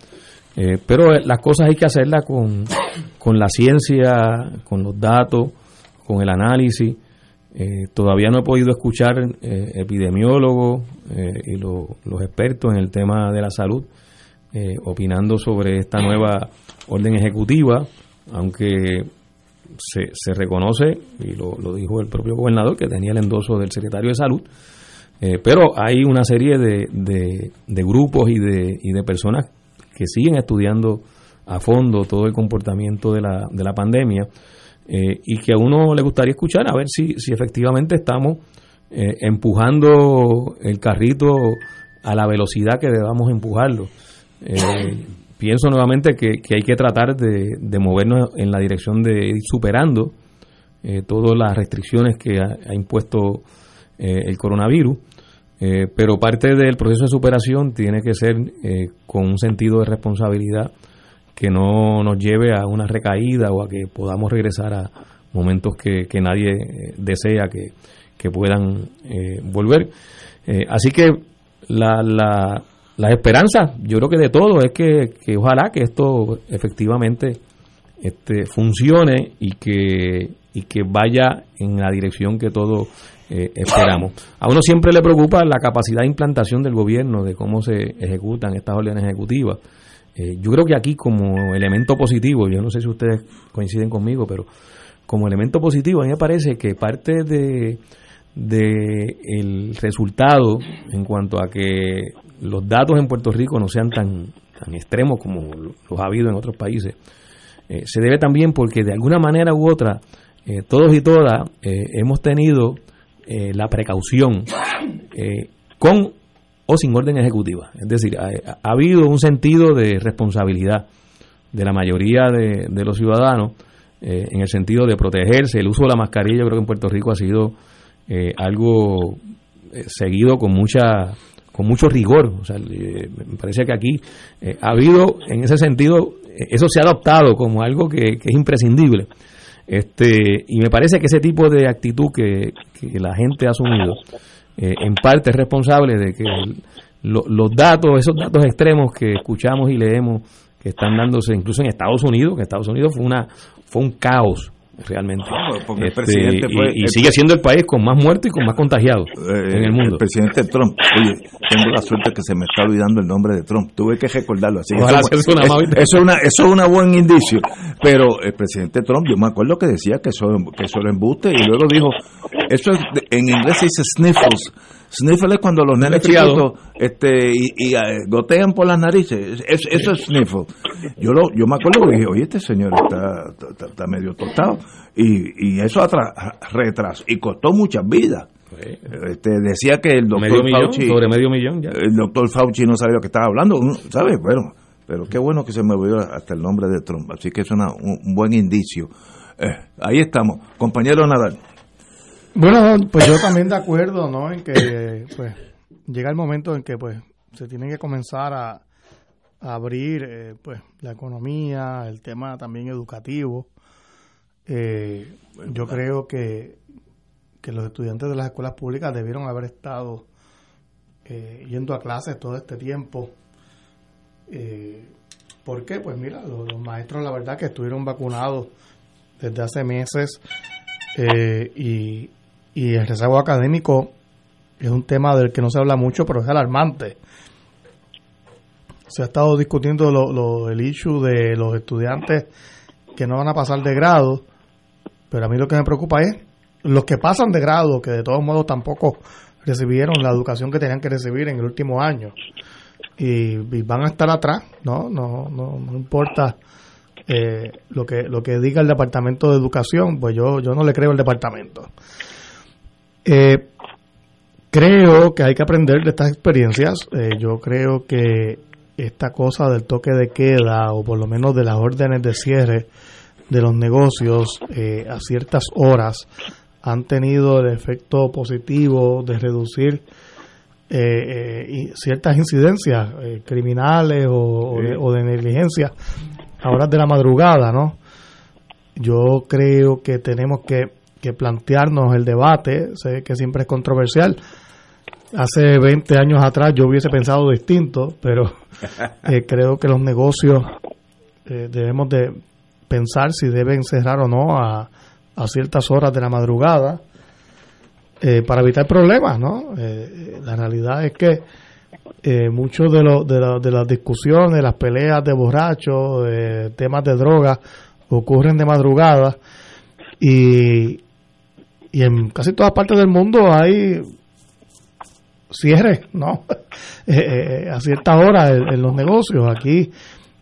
B: Eh, pero eh, las cosas hay que hacerlas con, con la ciencia con los datos con el análisis. Eh, todavía no he podido escuchar eh, epidemiólogos y lo- los expertos en el tema de la salud opinando sobre esta nueva orden ejecutiva aunque se, se reconoce, y lo, lo dijo el propio gobernador, que tenía el endoso del secretario de Salud, pero hay una serie de, de, de grupos y de, y de personas que siguen estudiando a fondo todo el comportamiento de la, de la pandemia eh, y que a uno le gustaría escuchar a ver si, si efectivamente estamos eh, empujando el carrito a la velocidad que debamos empujarlo. Eh, pienso nuevamente que, que hay que tratar de, de movernos en la dirección de ir superando todas las restricciones que ha, impuesto el coronavirus, eh, pero parte del proceso de superación tiene que ser eh, con un sentido de responsabilidad que no nos lleve a una recaída o a que podamos regresar a momentos que, que nadie eh, desea que, que puedan eh, volver. Así que la, la, la esperanza, yo creo que de todo, es que, que ojalá que esto efectivamente este, funcione y que, y que vaya en la dirección que todos eh, esperamos. A uno siempre le preocupa la capacidad de implantación del gobierno, de cómo se ejecutan estas órdenes ejecutivas. Eh, yo creo que aquí como elemento positivo, yo no sé si ustedes coinciden conmigo, pero como elemento positivo a mí me parece que parte de, de el resultado en cuanto a que los datos en Puerto Rico no sean tan, tan extremos como los ha habido en otros países, eh, se debe también porque de alguna manera u otra todos y todas hemos tenido la precaución con o sin orden ejecutiva. Es decir, ha, habido un sentido de responsabilidad de la mayoría de, los ciudadanos eh, en el sentido de protegerse. El uso de la mascarilla, yo creo que en Puerto Rico ha sido eh, algo eh, seguido con mucha con mucho rigor. O sea, me parece que aquí ha habido, en ese sentido, eso se ha adoptado como algo que, es imprescindible. Este, y me parece que ese tipo de actitud que, que la gente ha asumido eh, en parte es responsable de que los datos, esos datos extremos que escuchamos y leemos que están dándose incluso en Estados Unidos, que Estados Unidos fue una fue un caos realmente. Este, y, sigue siendo el país con más muertos y con más contagiados eh, en el mundo.
A: El presidente Trump, oye, tengo la suerte que se me está olvidando el nombre de Trump, tuve que recordarlo así. Eso, es una, eso es una buen indicio, pero el presidente Trump, yo me acuerdo que decía que eso, que eso era embuste y luego dijo, eso es, en inglés se dice sniffles, Sniffle es cuando los nenes chiquitos este, y, eh, gotean por las narices. eso es sniffle. Yo lo, yo me acuerdo que dije, oye, este señor está, está, medio tostado. Y, y eso atrás, retrasó y costó muchas vidas. Este, decía que el doctor Fauci.
B: sobre medio millón ya.
A: El doctor Fauci no sabía lo que estaba hablando, ¿sabes? Bueno, pero qué bueno que se me olvidó hasta el nombre de Trump. Así que es una, un, buen indicio. Eh, ahí estamos. Compañero Nadal.
K: Bueno, pues yo también de acuerdo, ¿no? En que pues llega el momento en que pues se tiene que comenzar a, abrir eh, pues la economía, el tema también educativo. Eh, yo creo que, que los estudiantes de las escuelas públicas debieron haber estado eh, yendo a clases todo este tiempo. ¿Por qué? Pues mira, los, los, maestros la verdad que estuvieron vacunados desde hace meses y, y el rezago académico es un tema del que no se habla mucho, pero es alarmante. Se ha estado discutiendo lo, el issue de los estudiantes que no van a pasar de grado, pero a mí lo que me preocupa es los que pasan de grado, que de todos modos tampoco recibieron la educación que tenían que recibir en el último año y, van a estar atrás, ¿no? No, no, no importa eh, lo que lo que diga el departamento de educación, pues yo yo no le creo al departamento. Eh, creo que hay que aprender de estas experiencias. Eh, yo creo que esta cosa del toque de queda o por lo menos de las órdenes de cierre de los negocios eh, a ciertas horas han tenido el efecto positivo de reducir eh, ciertas incidencias criminales o, de, o, de, negligencia a horas de la madrugada, ¿no? Yo creo que tenemos que que plantearnos el debate, sé que siempre es controversial. Hace 20 años atrás yo hubiese pensado distinto, pero eh, creo que los negocios eh, debemos de pensar si deben cerrar o no a, a ciertas horas de la madrugada eh, para evitar problemas, ¿no? la realidad es que muchos de, lo, de, de, las discusiones, las peleas de borrachos, temas de drogas ocurren de madrugada y, y en casi todas partes del mundo hay cierres, ¿no? Eh, eh, a cierta hora en, los negocios. Aquí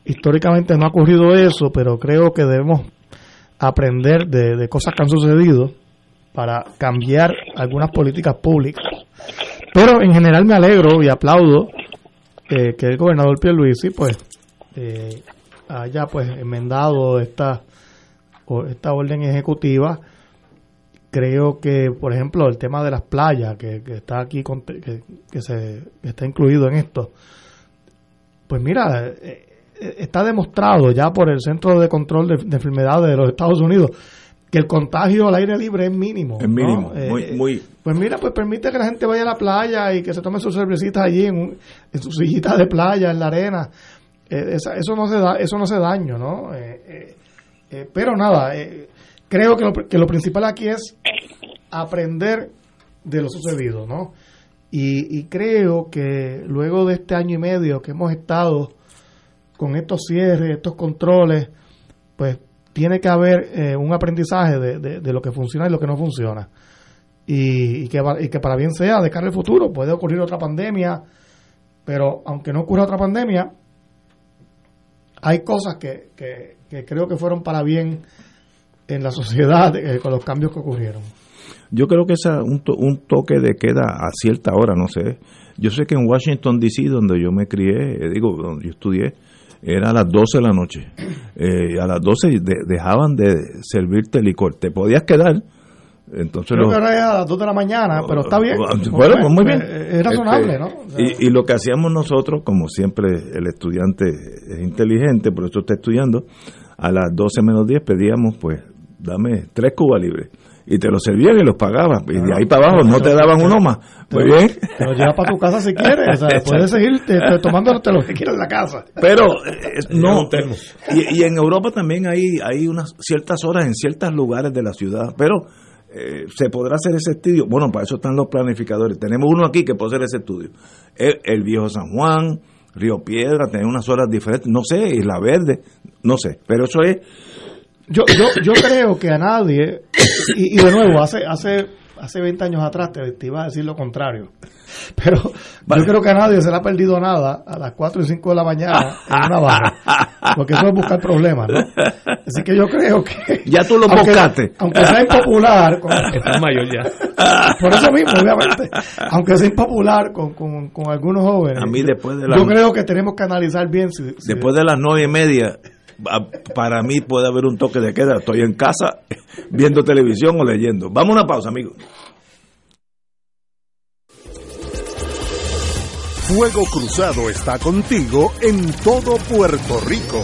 K: históricamente no ha ocurrido eso, pero creo que debemos aprender de, cosas que han sucedido para cambiar algunas políticas públicas. Pero en general me alegro y aplaudo eh, que el gobernador Pierluisi pues haya pues enmendado esta, esta orden ejecutiva creo que, por ejemplo, el tema de las playas, que, está aquí, que, se está incluido en esto, pues mira, eh, eh, está demostrado ya por el Centro de Control de, Enfermedades de los Estados Unidos que el contagio al aire libre es mínimo.
A: Es mínimo, muy,
K: eh,
A: muy.
K: Pues mira, pues permite que la gente vaya a la playa y que se tome sus cervecitas allí en, en su sillita de playa, en la arena. eso no se da, eso no hace daño, ¿no? pero nada, creo que lo, que lo principal aquí es aprender de lo sucedido, ¿no? Y, creo que luego de este año y medio que hemos estado con estos cierres, estos controles, pues tiene que haber eh, un aprendizaje de, de, lo que funciona y lo que no funciona. Y, y que para bien sea, de cara al futuro, puede ocurrir otra pandemia, pero aunque no ocurra otra pandemia, hay cosas que, que, creo que fueron para bien en la sociedad eh, con los cambios que ocurrieron.
A: Yo creo que es un, un toque de queda a cierta hora, no sé. Yo sé que en Washington, D.C., donde yo me crié, eh, digo, donde yo estudié, era a las 12 de la noche. Eh, a las 12 dejaban de servirte licor. Te podías quedar. Entonces
K: Creo que era a las 2 de la mañana, pero está bien.
A: Bueno, pues muy bien.
K: Es razonable, ¿no?
A: y, y, lo que hacíamos nosotros, como siempre el estudiante es inteligente, por eso está estudiando, a las 12 menos 10 pedíamos, pues, dame tres cubas libres y te lo servían y los pagabas. Y de ahí para abajo no te daban uno más. Muy bien.
K: Te lo llevas para tu casa si quieres. O sea, puedes seguir tomándote lo que quieras en la casa.
A: Pero eh, no. Y, y, en Europa también hay, hay unas ciertas horas en ciertos lugares de la ciudad. Pero eh, se podrá hacer ese estudio. Bueno, para eso están los planificadores. Tenemos uno aquí que puede hacer ese estudio. El, el viejo San Juan, Río Piedra, tiene unas horas diferentes. No sé, Isla Verde, no sé. Pero eso es
K: yo, yo, yo creo que a nadie, y, de nuevo, hace, hace, hace 20 años atrás te, iba a decir lo contrario, pero yo creo que a nadie se le ha perdido nada a las 4 y 5 de la mañana en una barra, porque eso es buscar problemas, ¿no? Así que yo creo que...
A: Ya tú lo buscaste.
K: Aunque sea impopular... Con,
M: mayor ya.
K: Por eso mismo, obviamente. Aunque sea impopular con, con, con algunos jóvenes.
A: A mí después de
K: la... Yo creo que tenemos que analizar bien si...
A: después de las nueve y media para mí puede haber un toque de queda. Estoy en casa viendo televisión o leyendo. Vamos a una pausa, amigos.
C: Fuego Cruzado está contigo en todo Puerto Rico.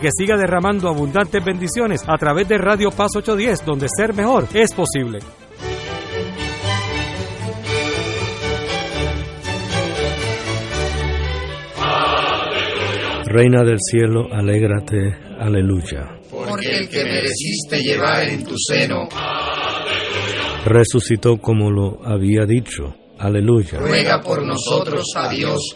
M: que siga derramando abundantes bendiciones a través de Radio Paz 810, donde ser mejor es posible. Reina del cielo, alégrate, aleluya.
N: Porque el que mereciste llevar en tu seno,
M: resucitó como lo había dicho, aleluya.
N: Ruega por nosotros a Dios.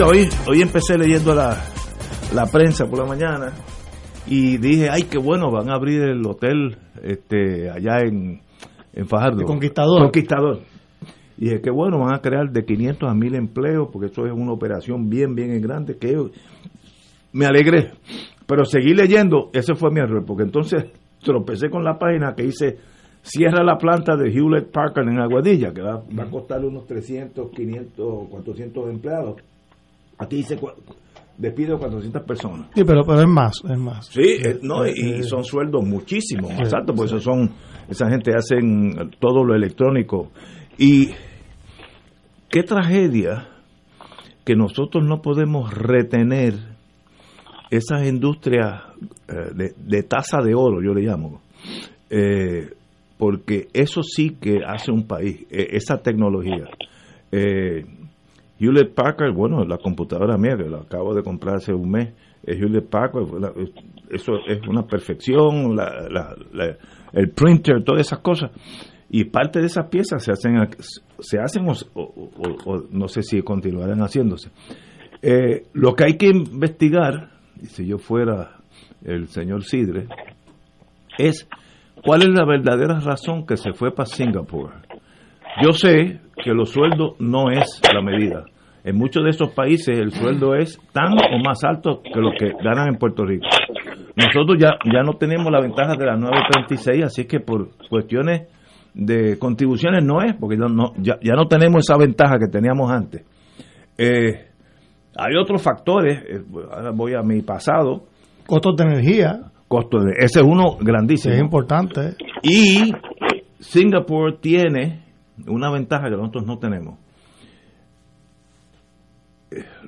A: Hoy, hoy empecé leyendo la, la prensa por la mañana y dije, ay, qué bueno, van a abrir el hotel este allá en, en Fajardo.
K: Conquistador.
A: Conquistador. Y dije, qué bueno, van a crear de 500 a 1000 empleos, porque eso es una operación bien, bien grande, que me alegré. Pero seguí leyendo, ese fue mi error, porque entonces tropecé con la página que dice cierra la planta de Hewlett Packard en Aguadilla, que va, va a costar unos 300, 500, 400 empleados. Aquí dice cua- despido 400 personas.
K: Sí, pero, pero es más, es más.
A: Sí, eh, no,
K: Eh,
A: y
K: eh,
A: son sueldos muchísimo más
K: Sí,
A: altos, porque eso son, esa gente hacen todo lo electrónico. Y qué tragedia que nosotros no podemos retener esas industrias de, de taza de oro, yo le llamo, eh, porque eso sí que hace un país, esa tecnología. Eh, Hewlett Packard, bueno, la computadora mía, que la acabo de comprar hace un mes, es Hewlett Packard, eso es una perfección, la- la- la- el printer, todas esas cosas. Y parte de esas piezas se hacen, ac- se hacen o, o- o- o no sé si continuarán haciéndose. Eh, lo que hay que investigar, y si yo fuera el señor Sidre, es cuál es la verdadera razón que se fue para Singapur. Yo sé que los sueldos no es la medida. En muchos de esos países el sueldo es tan o más alto que lo que ganan en Puerto Rico. Nosotros ya, ya no tenemos la ventaja de la 936, así que por cuestiones de contribuciones no es, porque ya no, ya, ya no tenemos esa ventaja que teníamos antes. Eh, hay otros factores, eh, ahora voy a mi pasado.
K: Costos de energía.
A: Costo de, ese es uno grandísimo.
K: Es importante.
A: Y Singapur tiene una ventaja que nosotros no tenemos.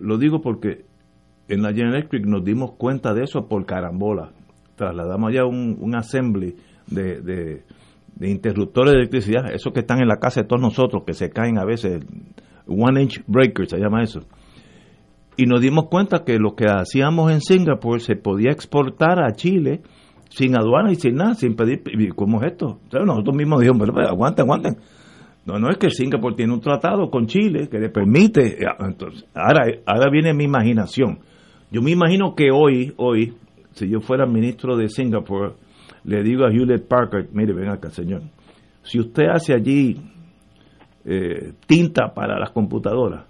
A: Lo digo porque en la General Electric nos dimos cuenta de eso por carambola. Trasladamos ya un, un assembly de, de- interruptores de electricidad, esos que están en la casa de todos nosotros, que se caen a veces, one inch breakers se llama eso. Y nos dimos cuenta que lo que hacíamos en Singapur se podía exportar a Chile sin aduana y sin nada, sin pedir, ¿cómo es esto? Nosotros mismos dijimos, pero, aguanten, aguanten. No, no es que Singapur tiene un tratado con Chile que le permite, eh, ahora, ahora viene mi imaginación. Yo me imagino que hoy, hoy, si yo fuera ministro de Singapur, le digo a Hewlett Packard, mire, ven acá, señor, si usted hace allí eh, tinta para las computadoras,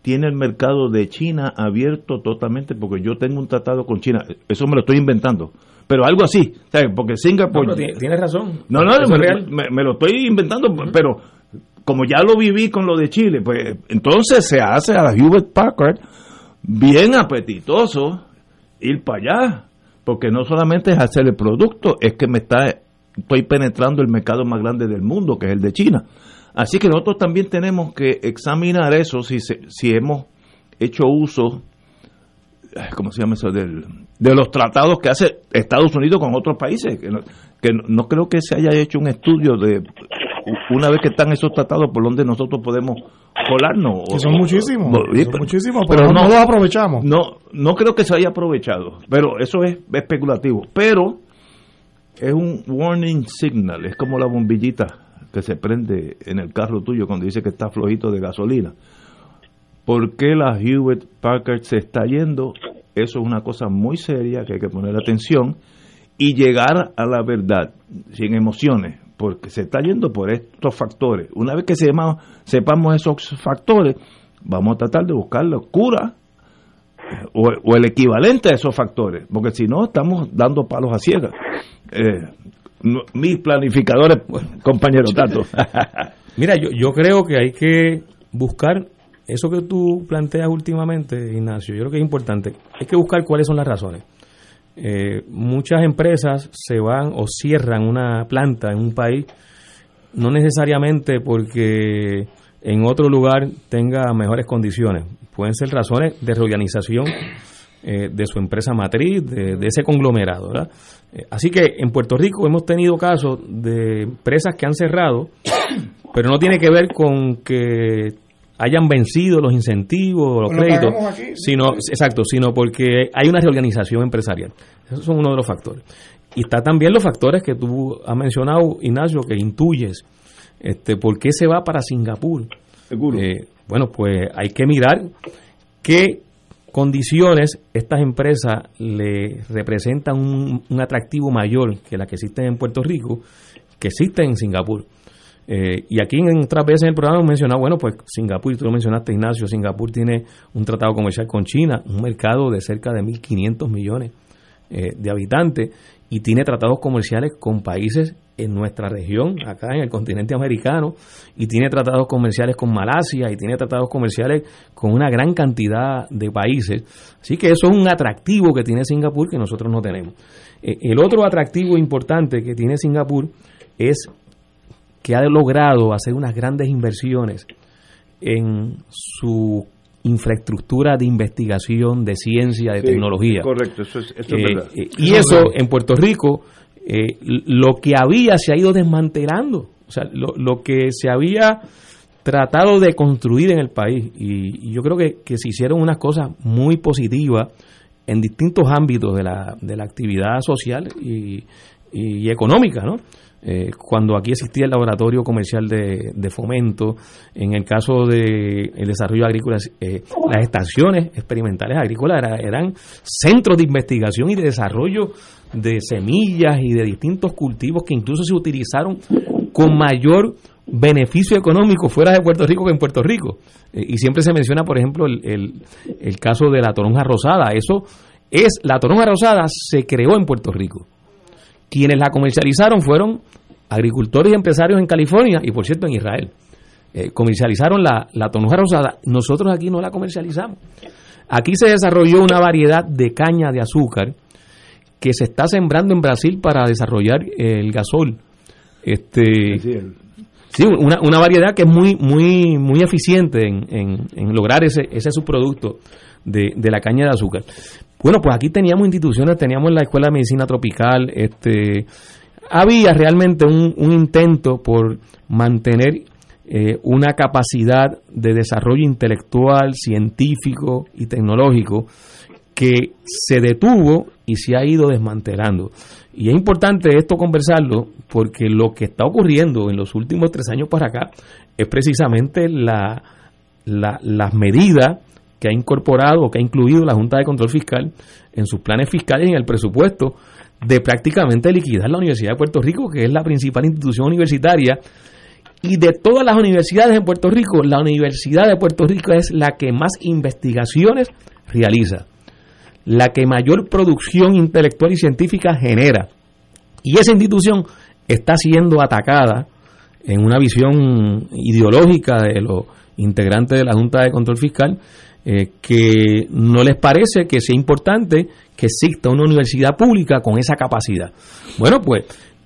A: tiene el mercado de China abierto totalmente porque yo tengo un tratado con China. Eso me lo estoy inventando. Pero algo así, ¿sabes? Porque Singapur...
B: No, tienes razón.
A: No, no, me, me- me lo estoy inventando, pero como ya lo viví con lo de Chile, pues entonces se hace a la Hewlett Packard bien apetitoso ir para allá, porque no solamente es hacer el producto, es que me está estoy penetrando el mercado más grande del mundo, que es el de China. Así que nosotros también tenemos que examinar eso si se- si hemos hecho uso ¿cómo se llama eso? Del, de los tratados que hace Estados Unidos con otros países. Que no, que no- no creo que se haya hecho un estudio de una vez que están esos tratados por donde nosotros podemos colarnos.
K: Que son muchísimos,
A: No,
K: son
A: pero-
K: muchísimos, pero no los aprovechamos.
A: No, no creo que se haya aprovechado, pero eso es especulativo. Pero es un warning signal, es como la bombillita que se prende en el carro tuyo cuando dice que está flojito de gasolina. ¿Por qué la Hewitt Packard se está yendo? Eso es una cosa muy seria que hay que poner atención y llegar a la verdad sin emociones, porque se está yendo por estos factores. Una vez que sepamos, esos factores, vamos a tratar de buscar la cura o, el equivalente a esos factores, porque si no estamos dando palos a ciegas. Eh, mis planificadores, compañero Tato.
B: Mira, yo creo que hay que buscar eso que tú planteas últimamente, Ignacio. Yo creo que es importante. Hay que buscar cuáles son las razones. Eh, muchas empresas se van o cierran una planta en un país, no necesariamente porque en otro lugar tenga mejores condiciones. Pueden ser razones de reorganización eh, de su empresa matriz, de, ese conglomerado. ¿verdad? Eh, así que en Puerto Rico hemos tenido casos de empresas que han cerrado, pero no tiene que ver con que hayan vencido los incentivos los
K: Pues lo
B: créditos,
K: pagamos aquí, sí.
B: sino, exacto, sino porque hay una reorganización empresarial. Esos son uno de los factores. Y está también los factores que tú has mencionado, Ignacio, que intuyes. Este, ¿Por qué se va para Singapur?
A: Seguro.
B: Eh, bueno, pues hay que mirar qué condiciones estas empresas le representan un, un atractivo mayor que la que existen en Puerto Rico, que existen en Singapur. Eh, y aquí en otras veces en el programa hemos mencionado, bueno, pues Singapur, tú lo mencionaste Ignacio, Singapur tiene un tratado comercial con China, un mercado de cerca de 1.500 millones de habitantes y tiene tratados comerciales con países en nuestra región, acá en el continente americano, y tiene tratados comerciales con Malasia y tiene tratados comerciales con una gran cantidad de países. Así que eso es un atractivo que tiene Singapur que nosotros no tenemos. Eh, el otro atractivo importante que tiene Singapur es que ha logrado hacer unas grandes inversiones en su infraestructura de investigación, de ciencia, de tecnología.
A: Correcto, eso es,
B: eh, verdad. Eh, y eso en Puerto Rico, eh, lo que había se ha ido desmantelando. O sea, lo, que se había tratado de construir en el país. Y, yo creo que, que, se hicieron unas cosas muy positivas en distintos ámbitos de la, de la actividad social y, y económica, ¿no? Eh, cuando aquí existía el laboratorio comercial de, fomento, en el caso del el desarrollo agrícola, eh, las estaciones experimentales agrícolas eran centros de investigación y de desarrollo de semillas y de distintos cultivos que incluso se utilizaron con mayor beneficio económico fuera de Puerto Rico que en Puerto Rico. Eh, y siempre se menciona, por ejemplo, el, el, el caso de la toronja rosada. Eso es, la toronja rosada se creó en Puerto Rico quienes la comercializaron fueron agricultores y empresarios en California y, por cierto, en Israel. Eh, comercializaron la, la tonuja rosada. Nosotros aquí no la comercializamos. Aquí se desarrolló una variedad de caña de azúcar que se está sembrando en Brasil para desarrollar el gasol. Este, sí, una, una variedad que es muy muy muy eficiente en, en, lograr ese, ese subproducto de, de la caña de azúcar. Bueno, pues aquí teníamos instituciones, teníamos la Escuela de Medicina Tropical, este, había realmente un, intento por mantener eh, una capacidad de desarrollo intelectual, científico y tecnológico que se detuvo y se ha ido desmantelando. Y es importante esto conversarlo porque lo que está ocurriendo en los últimos tres años para acá es precisamente la, las medidas que ha incorporado o que ha incluido la Junta de Control Fiscal en sus planes fiscales y en el presupuesto de prácticamente liquidar la Universidad de Puerto Rico, que es la principal institución universitaria. Y de todas las universidades en Puerto Rico, la Universidad de Puerto Rico es la que más investigaciones realiza, la que mayor producción intelectual y científica genera. Y esa institución está siendo atacada en una visión ideológica de los integrantes de la Junta de Control Fiscal eh, que no les parece que sea importante que exista una universidad pública con esa capacidad. Bueno, pues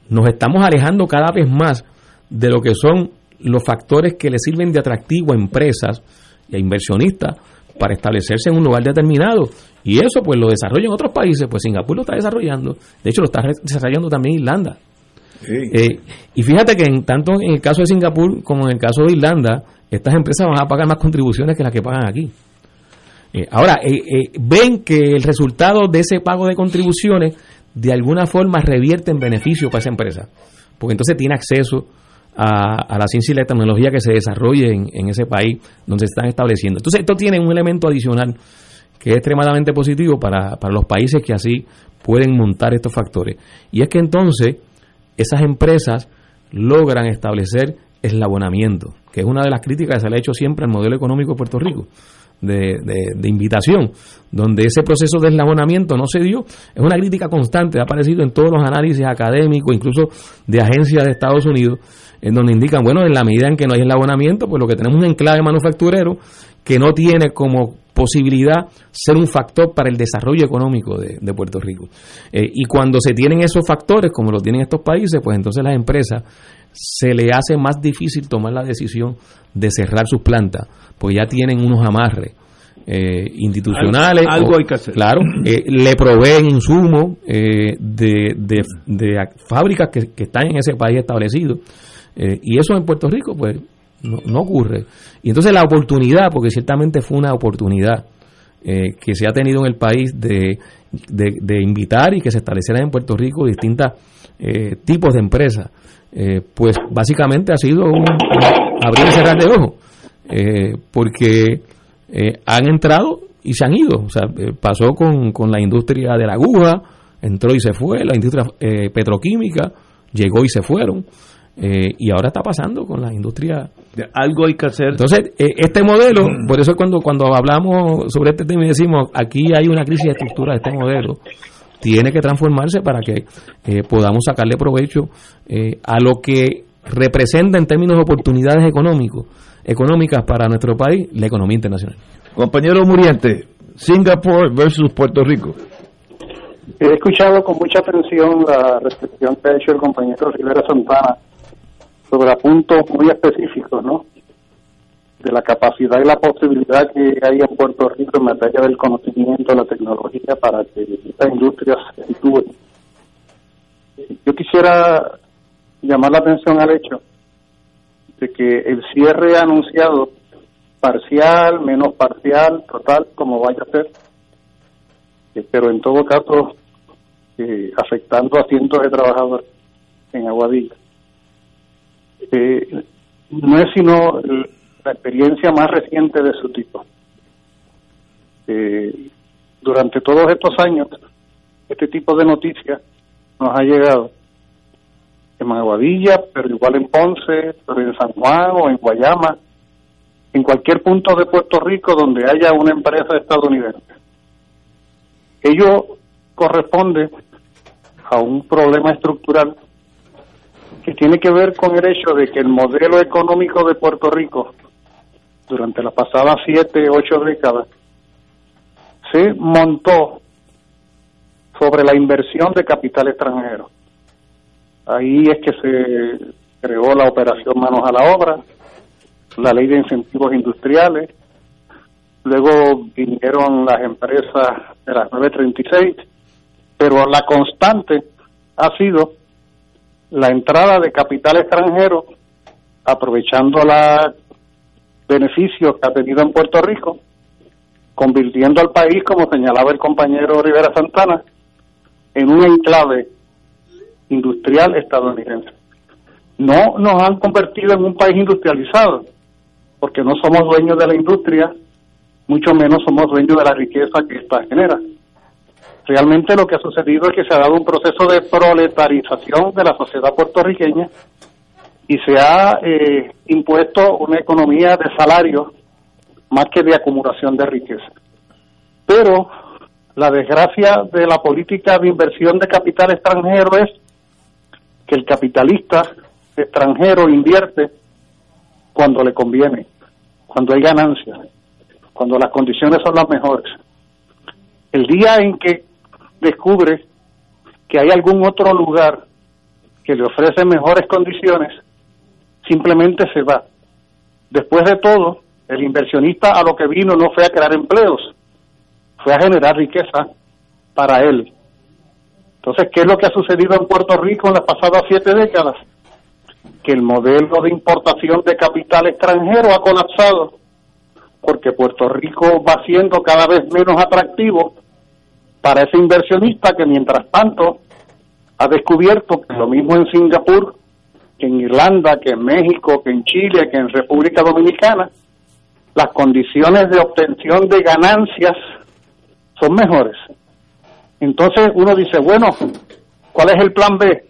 B: nos estamos alejando cada vez más de lo que son los factores que le sirven de atractivo a empresas y a inversionistas para establecerse en un lugar determinado. Y eso pues lo desarrolla en otros países, pues Singapur lo está desarrollando, de hecho lo está desarrollando también Irlanda. Eh, y fíjate que en, tanto en el caso de Singapur como en el caso de Irlanda, estas empresas van a pagar más contribuciones que las que pagan aquí. Eh, ahora, eh, eh, ven que el resultado de ese pago de contribuciones de alguna forma revierte en beneficio para esa empresa, porque entonces tiene acceso a, la ciencia y la tecnología que se desarrolle en, ese país donde se están estableciendo. Entonces, esto tiene un elemento adicional que es extremadamente positivo para, para los países que así pueden montar estos factores. Y es que entonces esas empresas logran establecer eslabonamiento, que es una de las críticas que se le ha hecho siempre al modelo económico de Puerto Rico de, de, invitación, donde ese proceso de eslabonamiento no se dio, es una crítica constante, ha aparecido en todos los análisis académicos, incluso de agencias de Estados Unidos, en donde indican, bueno, en la medida en que no hay eslabonamiento, pues lo que tenemos es un enclave manufacturero que no tiene como posibilidad ser un factor para el desarrollo económico de, Puerto Rico. Eh, y cuando se tienen esos factores, como lo tienen estos países, pues entonces las empresas se le hace más difícil tomar la decisión de cerrar sus plantas, pues ya tienen unos amarres eh, institucionales.
A: Algo, hay que hacer.
B: Claro, eh, le proveen insumos eh, de, de, fábricas que, que, están en ese país establecido. y eso en Puerto Rico, pues, no, no, ocurre. Y entonces la oportunidad, porque ciertamente fue una oportunidad que se ha tenido en el país de, de, invitar y que se establecieran en Puerto Rico distintos tipos de empresas eh, pues básicamente ha sido un, abrir y cerrar de ojos, eh, porque eh, han entrado y se han ido. O sea, pasó con, con, la industria de la aguja, entró y se fue, la industria petroquímica llegó y se fueron. Y ahora está pasando con la industria.
A: Algo hay que hacer.
B: Entonces, este modelo, por eso cuando, cuando hablamos sobre este tema y decimos aquí hay una crisis de estructura de este modelo, tiene que transformarse para que eh, podamos sacarle provecho eh, a lo que representa en términos de oportunidades económicos, económicas para nuestro país, la economía internacional.
A: Compañero Muriente, Singapur versus Puerto Rico.
J: He escuchado con mucha atención la reflexión que ha hecho el compañero Rivera Santana sobre puntos muy específicos, ¿no? De la capacidad y la posibilidad que hay en Puerto Rico en materia del conocimiento, la tecnología, para que esta industria se sitúe. Yo quisiera llamar la atención al hecho de que el cierre anunciado, parcial, menos parcial, total, como vaya a ser, eh, pero en todo caso eh, afectando a cientos de trabajadores en Aguadilla. Eh, no es sino la experiencia más reciente de su tipo. durante todos estos años, este tipo de noticias nos ha llegado en Aguadilla, pero igual en Ponce, pero en San Juan o en Guayama, en cualquier punto de Puerto Rico donde haya una empresa estadounidense. Ello corresponde a un problema estructural que tiene que ver con el hecho de que el modelo económico de Puerto Rico durante las pasadas siete, ocho décadas se montó sobre la inversión de capital extranjero. Ahí es que se creó la operación Manos a la Obra, la ley de incentivos industriales, luego vinieron las empresas de las 936, pero la constante ha sido la entrada de capital extranjero, aprovechando los beneficios que ha tenido en Puerto Rico, convirtiendo al país, como señalaba el compañero Rivera Santana, en un enclave industrial estadounidense. No nos han convertido en un país industrializado, porque no somos dueños de la industria, mucho menos somos dueños de la riqueza que esta genera. Realmente lo que ha sucedido es que se ha dado un proceso de proletarización de la sociedad puertorriqueña y se ha eh, impuesto una economía de salario más que de acumulación de riqueza. Pero la desgracia de la política de inversión de capital extranjero es que el capitalista extranjero invierte cuando le conviene, cuando hay ganancias, cuando las condiciones son las mejores. El día en que descubre que hay algún otro lugar que le ofrece mejores condiciones, simplemente se va. Después de todo, el inversionista a lo que vino no fue a crear empleos, fue a generar riqueza para él. Entonces, ¿qué es lo que ha sucedido en Puerto Rico en las pasadas siete décadas? Que el modelo de importación de capital extranjero ha colapsado porque Puerto Rico va siendo cada vez menos atractivo para ese inversionista que mientras tanto ha descubierto que lo mismo en Singapur, que en Irlanda, que en México, que en Chile, que en República Dominicana, las condiciones de obtención de ganancias son mejores. Entonces uno dice, bueno, ¿cuál es el plan B?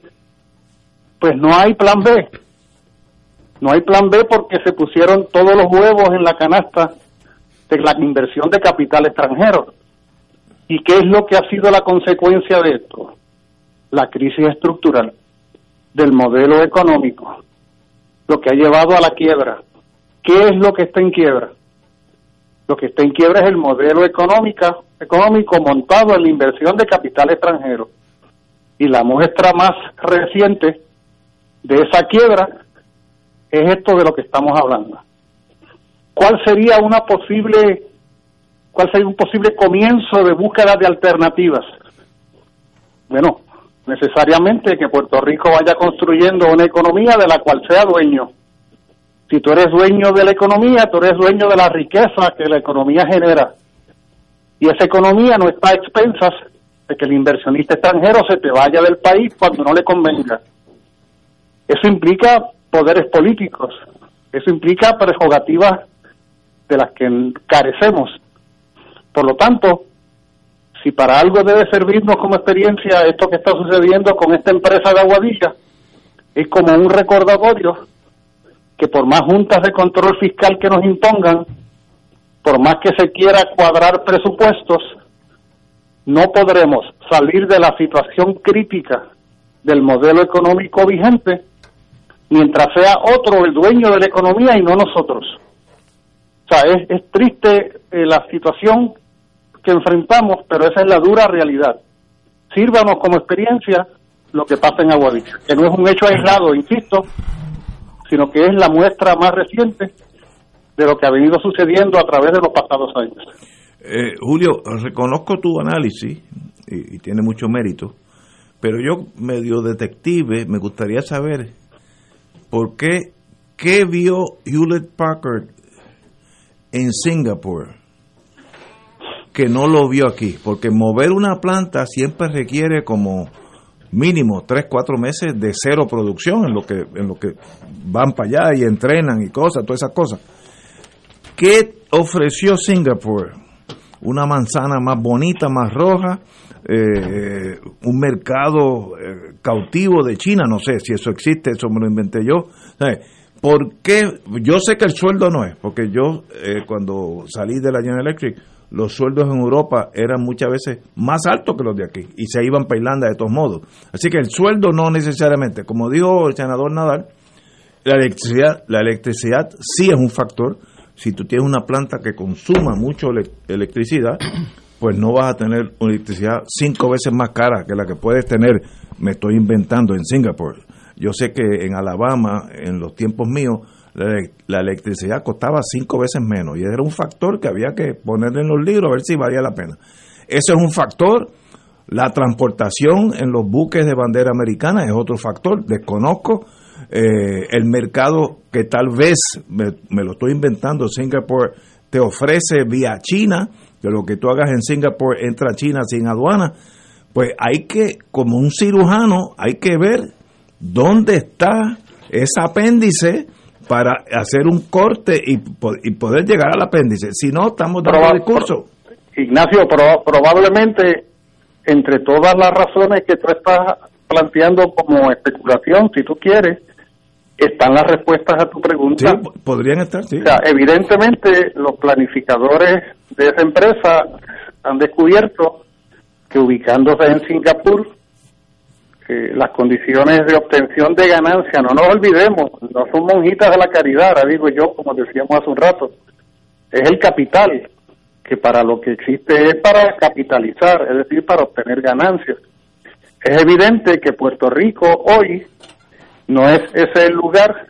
J: Pues no hay plan B. No hay plan B porque se pusieron todos los huevos en la canasta de la inversión de capital extranjero. ¿Y qué es lo que ha sido la consecuencia de esto? La crisis estructural del modelo económico, lo que ha llevado a la quiebra. ¿Qué es lo que está en quiebra? Lo que está en quiebra es el modelo económico, económico montado en la inversión de capital extranjero. Y la muestra más reciente de esa quiebra es esto de lo que estamos hablando. ¿Cuál sería una posible cuál sería un posible comienzo de búsqueda de alternativas? Bueno, necesariamente que Puerto Rico vaya construyendo una economía de la cual sea dueño si tú eres dueño de la economía, tú eres dueño de la riqueza que la economía genera. Y esa economía no está a expensas de que el inversionista extranjero se te vaya del país cuando no le convenga. Eso implica poderes políticos, eso implica prerrogativas de las que carecemos. Por lo tanto, si para algo debe servirnos como experiencia esto que está sucediendo con esta empresa de Aguadilla, es como un recordatorio que por más juntas de control fiscal que nos impongan, por más que se quiera cuadrar presupuestos, no podremos salir de la situación crítica del modelo económico vigente mientras sea otro el dueño de la economía y no nosotros. O sea, es, es triste eh, la situación que enfrentamos, pero esa es la dura realidad. Sírvanos como experiencia lo que pasa en Aguadilla, que no es un hecho aislado, insisto, sino que es la muestra más reciente de lo que ha venido sucediendo a través de los pasados años.
A: Eh, Julio, reconozco tu análisis y, y tiene mucho mérito, pero yo, medio detective, me gustaría saber por qué, qué vio Hewlett Packard en Singapur que no lo vio aquí, porque mover una planta siempre requiere como mínimo 3, 4 meses de cero producción en lo que en lo que van para allá y entrenan y cosas, todas esas cosas. ¿Qué ofreció Singapur? Una manzana más bonita, más roja, eh, un mercado eh, cautivo de China, no sé si eso existe, eso me lo inventé yo. ¿Por qué? Yo sé que el sueldo no es, porque yo eh, cuando salí de la General Electric, los sueldos en Europa eran muchas veces más altos que los de aquí y se iban para Irlanda de todos modos. Así que el sueldo no necesariamente, como dijo el senador Nadal, la electricidad, la electricidad sí es un factor. Si tú tienes una planta que consuma mucho electricidad, pues no vas a tener electricidad cinco veces más cara que la que puedes tener, me estoy inventando, en Singapur. Yo sé que en Alabama, en los tiempos míos, la, electricidad costaba cinco veces menos y era un factor que había que poner en los libros a ver si valía la pena. Eso es un factor. La transportación en los buques de bandera americana es otro factor. Desconozco eh, el mercado que tal vez, me, me, lo estoy inventando, Singapur te ofrece vía China, que lo que tú hagas en Singapur entra a China sin aduana. Pues hay que, como un cirujano, hay que ver dónde está ese apéndice para hacer un corte y, y poder llegar al apéndice. Si no, estamos dando discurso.
J: Ignacio, probablemente entre todas las razones que tú estás planteando como especulación, si tú quieres, están las respuestas a tu pregunta.
A: Sí, podrían estar, sí.
J: O sea, evidentemente los planificadores de esa empresa han descubierto que ubicándose en Singapur, las condiciones de obtención de ganancia, no nos olvidemos, no son monjitas de la caridad, digo yo, como decíamos hace un rato, es el capital, que para lo que existe es para capitalizar, es decir, para obtener ganancias. Es evidente que Puerto Rico hoy no es ese lugar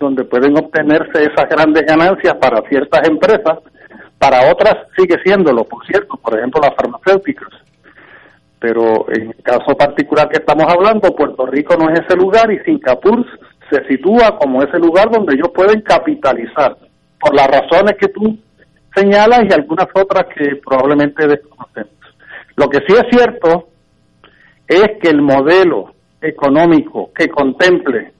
J: donde pueden obtenerse esas grandes ganancias para ciertas empresas, para otras sigue siéndolo, por cierto, por ejemplo las farmacéuticas pero en el caso particular que estamos hablando, Puerto Rico no es ese lugar y Singapur se sitúa como ese lugar donde ellos pueden capitalizar, por las razones que tú señalas y algunas otras que probablemente desconocemos. Lo que sí es cierto es que el modelo económico que contemple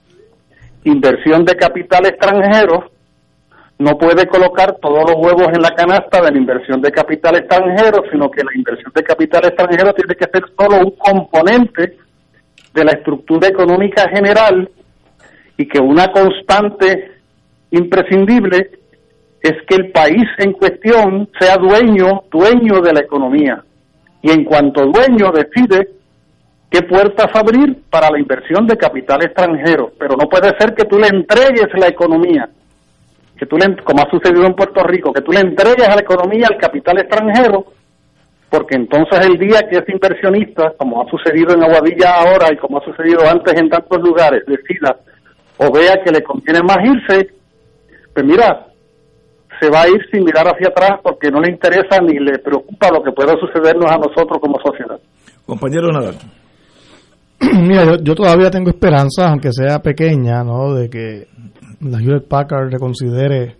J: inversión de capital extranjero no puede colocar todos los huevos en la canasta de la inversión de capital extranjero, sino que la inversión de capital extranjero tiene que ser solo un componente de la estructura económica general y que una constante imprescindible es que el país en cuestión sea dueño, dueño de la economía. Y en cuanto dueño decide qué puertas abrir para la inversión de capital extranjero. Pero no puede ser que tú le entregues la economía que tú le, como ha sucedido en Puerto Rico, que tú le entregues a la economía al capital extranjero, porque entonces el día que ese inversionista, como ha sucedido en Aguadilla ahora y como ha sucedido antes en tantos lugares, decida o vea que le conviene más irse, pues mira, se va a ir sin mirar hacia atrás porque no le interesa ni le preocupa lo que pueda sucedernos a nosotros como sociedad.
A: Compañero Nadal.
K: Mira, yo, yo todavía tengo esperanza, aunque sea pequeña, ¿no? De que la Hewlett Packard reconsidere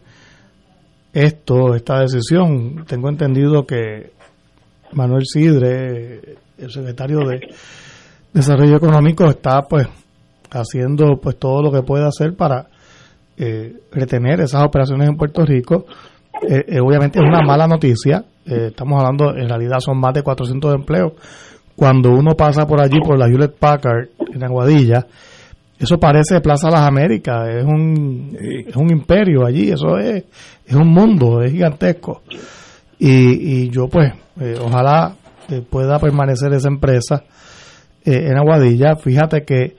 K: esto, esta decisión. Tengo entendido que Manuel Sidre, el secretario de Desarrollo Económico, está pues haciendo pues todo lo que puede hacer para eh, retener esas operaciones en Puerto Rico. Eh, eh, obviamente es una mala noticia. estamos hablando, en realidad son más de 400 empleos. Cuando uno pasa por allí, por la Hewlett Packard en Aguadilla, eso parece Plaza Las Américas, es un, es un imperio allí, eso es, es un mundo, es gigantesco. Y, y yo pues, eh, ojalá eh, pueda permanecer esa empresa eh, en Aguadilla. Fíjate que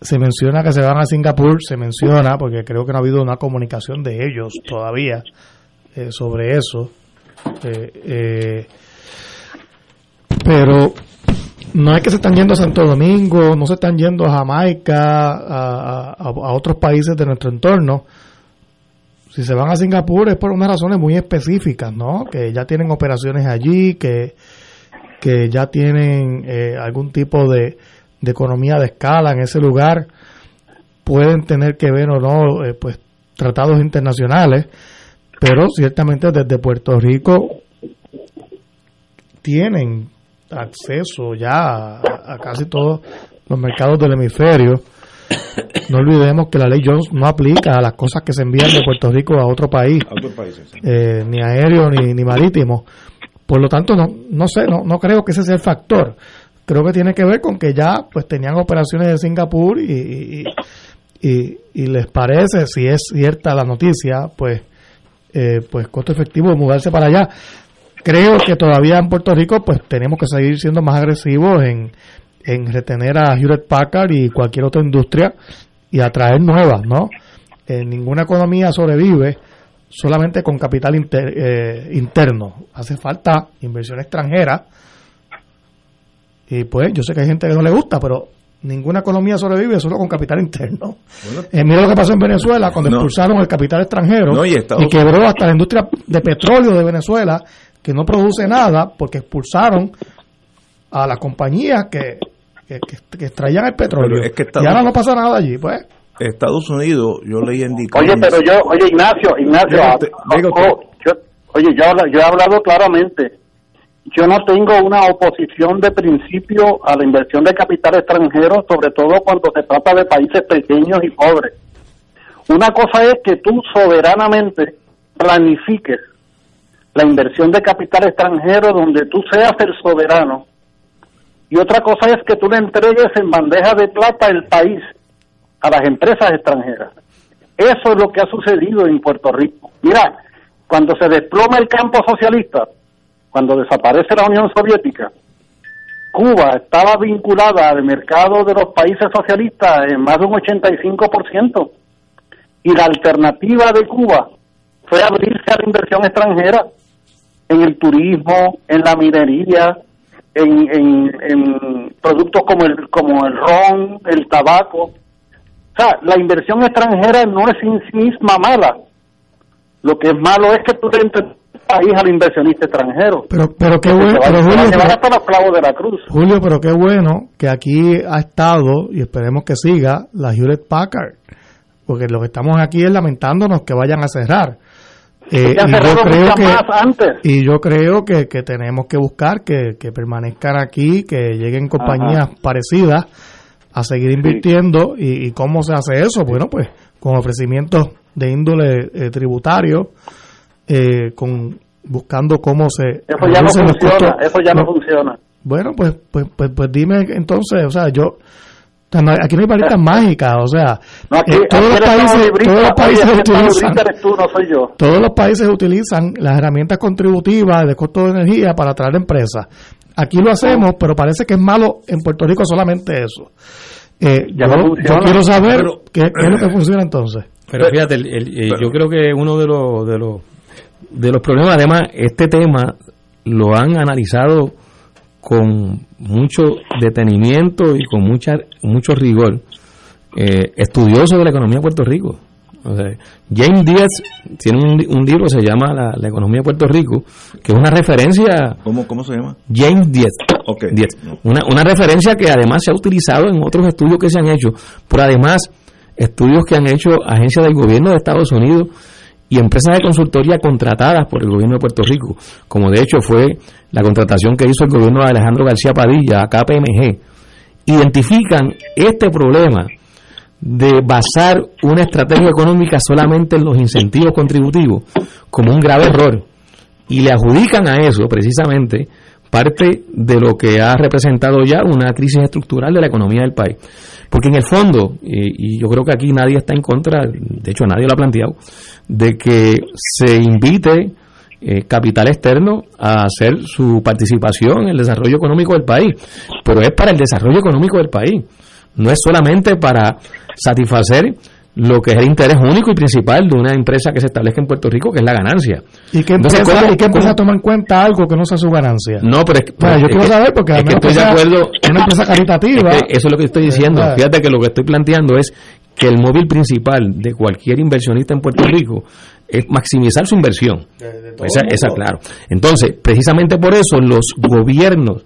K: se menciona que se van a Singapur, se menciona, porque creo que no ha habido una comunicación de ellos todavía eh, sobre eso. pero no es que se están yendo a Santo Domingo, no se están yendo a Jamaica, a, otros países de nuestro entorno si se van a Singapur es por unas razones muy específicas, ¿no? Que ya tienen operaciones allí, que, que ya tienen eh, algún tipo de, economía de escala en ese lugar, pueden tener que ver o no, eh, pues, tratados internacionales, pero ciertamente desde Puerto Rico tienen acceso ya a casi todos los mercados del hemisferio no olvidemos que la ley Jones no aplica a las cosas que se envían de Puerto Rico a otro país, eh, ni aéreo ni, ni marítimo. Por lo tanto, no, no sé, no, no creo que ese sea el factor. Creo que tiene que ver con que ya pues tenían operaciones de Singapur y, y, les parece, si es cierta la noticia, pues, eh, pues costo efectivo mudarse para allá. Creo que todavía en Puerto Rico pues tenemos que seguir siendo más agresivos en, en retener a Hewlett Packard y cualquier otra industria y atraer nuevas, ¿no? Eh, ninguna economía sobrevive solamente con capital eh, interno. Hace falta inversión extranjera. Y pues yo sé que hay gente que no le gusta, pero ninguna economía sobrevive solo con capital interno. Eh, mira lo que pasó en Venezuela cuando expulsaron el capital extranjero y, y, quebró hasta la industria de petróleo de Venezuela, que no produce nada porque expulsaron a las compañías que que, extraían el petróleo. y ahora no pasa nada allí, pues.
A: Estados Unidos, yo leí en
J: Oye, pero yo, oye, Ignacio, Ignacio, ah, oh, yo, oye, yo, yo he hablado claramente. Yo no tengo una oposición de principio a la inversión de capital extranjero, sobre todo cuando se trata de países pequeños y pobres. Una cosa es que tú soberanamente planifiques la inversión de capital extranjero donde tú seas el soberano y otra cosa es que tú le entregues en bandeja de plata el país a las empresas extranjeras. Eso es lo que ha sucedido en Puerto Rico. Mira, cuando se desploma el campo socialista, cuando desaparece la Unión Soviética, Cuba estaba vinculada al mercado de los países socialistas en más de un 85%. Y la alternativa de Cuba fue abrirse a la inversión extranjera en el turismo, en la minería, en, en, productos como el, como el ron, el tabaco. O sea, la inversión extranjera no es en sí misma mala. Lo que es malo es que tú entres país al inversionista extranjero.
K: Pero, pero qué bueno, pero Julio,
J: de la cruz.
K: Julio, pero qué bueno que aquí ha estado y esperemos que siga la Hewlett Packard, porque lo que estamos aquí es lamentándonos que vayan a cerrar. Eh, y, yo creo que, y yo creo que, tenemos que buscar que, permanezcan aquí, que lleguen compañías parecidas a seguir invirtiendo. Y, cómo se hace eso? Bueno, pues con ofrecimientos de índole eh, tributario, eh, con buscando cómo se...
J: Eso ya no funciona, eso ya no funciona.
K: Bueno, pues, pues, pues, pues dime entonces, o sea, yo Aquí no hay palitas mágicas, o sea, eh, todos, los países, todos los países utilizan, todos los países utilizan las herramientas contributivas de costo de energía para atraer empresas. Aquí lo hacemos, pero parece que es malo en Puerto Rico solamente eso. Eh, yo, quiero saber qué, es lo que funciona entonces.
B: Pero fíjate, eh, yo creo que uno de los, de los de los problemas, además, este tema lo han analizado con mucho detenimiento y con mucha, mucho rigor eh, estudioso de la economía de Puerto Rico. James Díaz tiene un, libro que se llama la, economía de Puerto Rico, que es una referencia.
A: ¿Cómo, cómo se llama?
B: James Díaz. Una, una referencia que además se ha utilizado en otros estudios que se han hecho, pero además estudios que han hecho agencias del gobierno de Estados Unidos y empresas de consultoría contratadas por el gobierno de Puerto Rico, como de hecho fue la contratación que hizo el gobierno de Alejandro García Padilla a KPMG, identifican este problema de basar una estrategia económica solamente en los incentivos contributivos como un grave error y le adjudican a eso precisamente parte de lo que ha representado ya una crisis estructural de la economía del país. Porque en el fondo, y, yo creo que aquí nadie está en contra, de hecho nadie lo ha planteado, de que se invite eh, capital externo a hacer su participación en el desarrollo económico del país, pero es para el desarrollo económico del país, no es solamente para satisfacer lo que es el interés único y principal de una empresa que se establezca en Puerto Rico, que es la ganancia.
K: ¿Y qué
B: Entonces,
K: empresa,
B: ¿cómo-
K: ¿y qué empresa toma en cuenta algo que no sea su ganancia?
B: No, pero es que,
K: Bueno, yo
B: es
K: quiero
B: que-
K: saber porque
B: es que estoy de acuerdo.
K: una empresa caritativa.
B: Es que eso es lo que estoy diciendo.
K: ¿Verdad?
B: Fíjate que lo que estoy planteando es que el móvil principal de cualquier inversionista en Puerto Rico es maximizar su inversión. Esa, esa, claro. Entonces, precisamente por eso los gobiernos,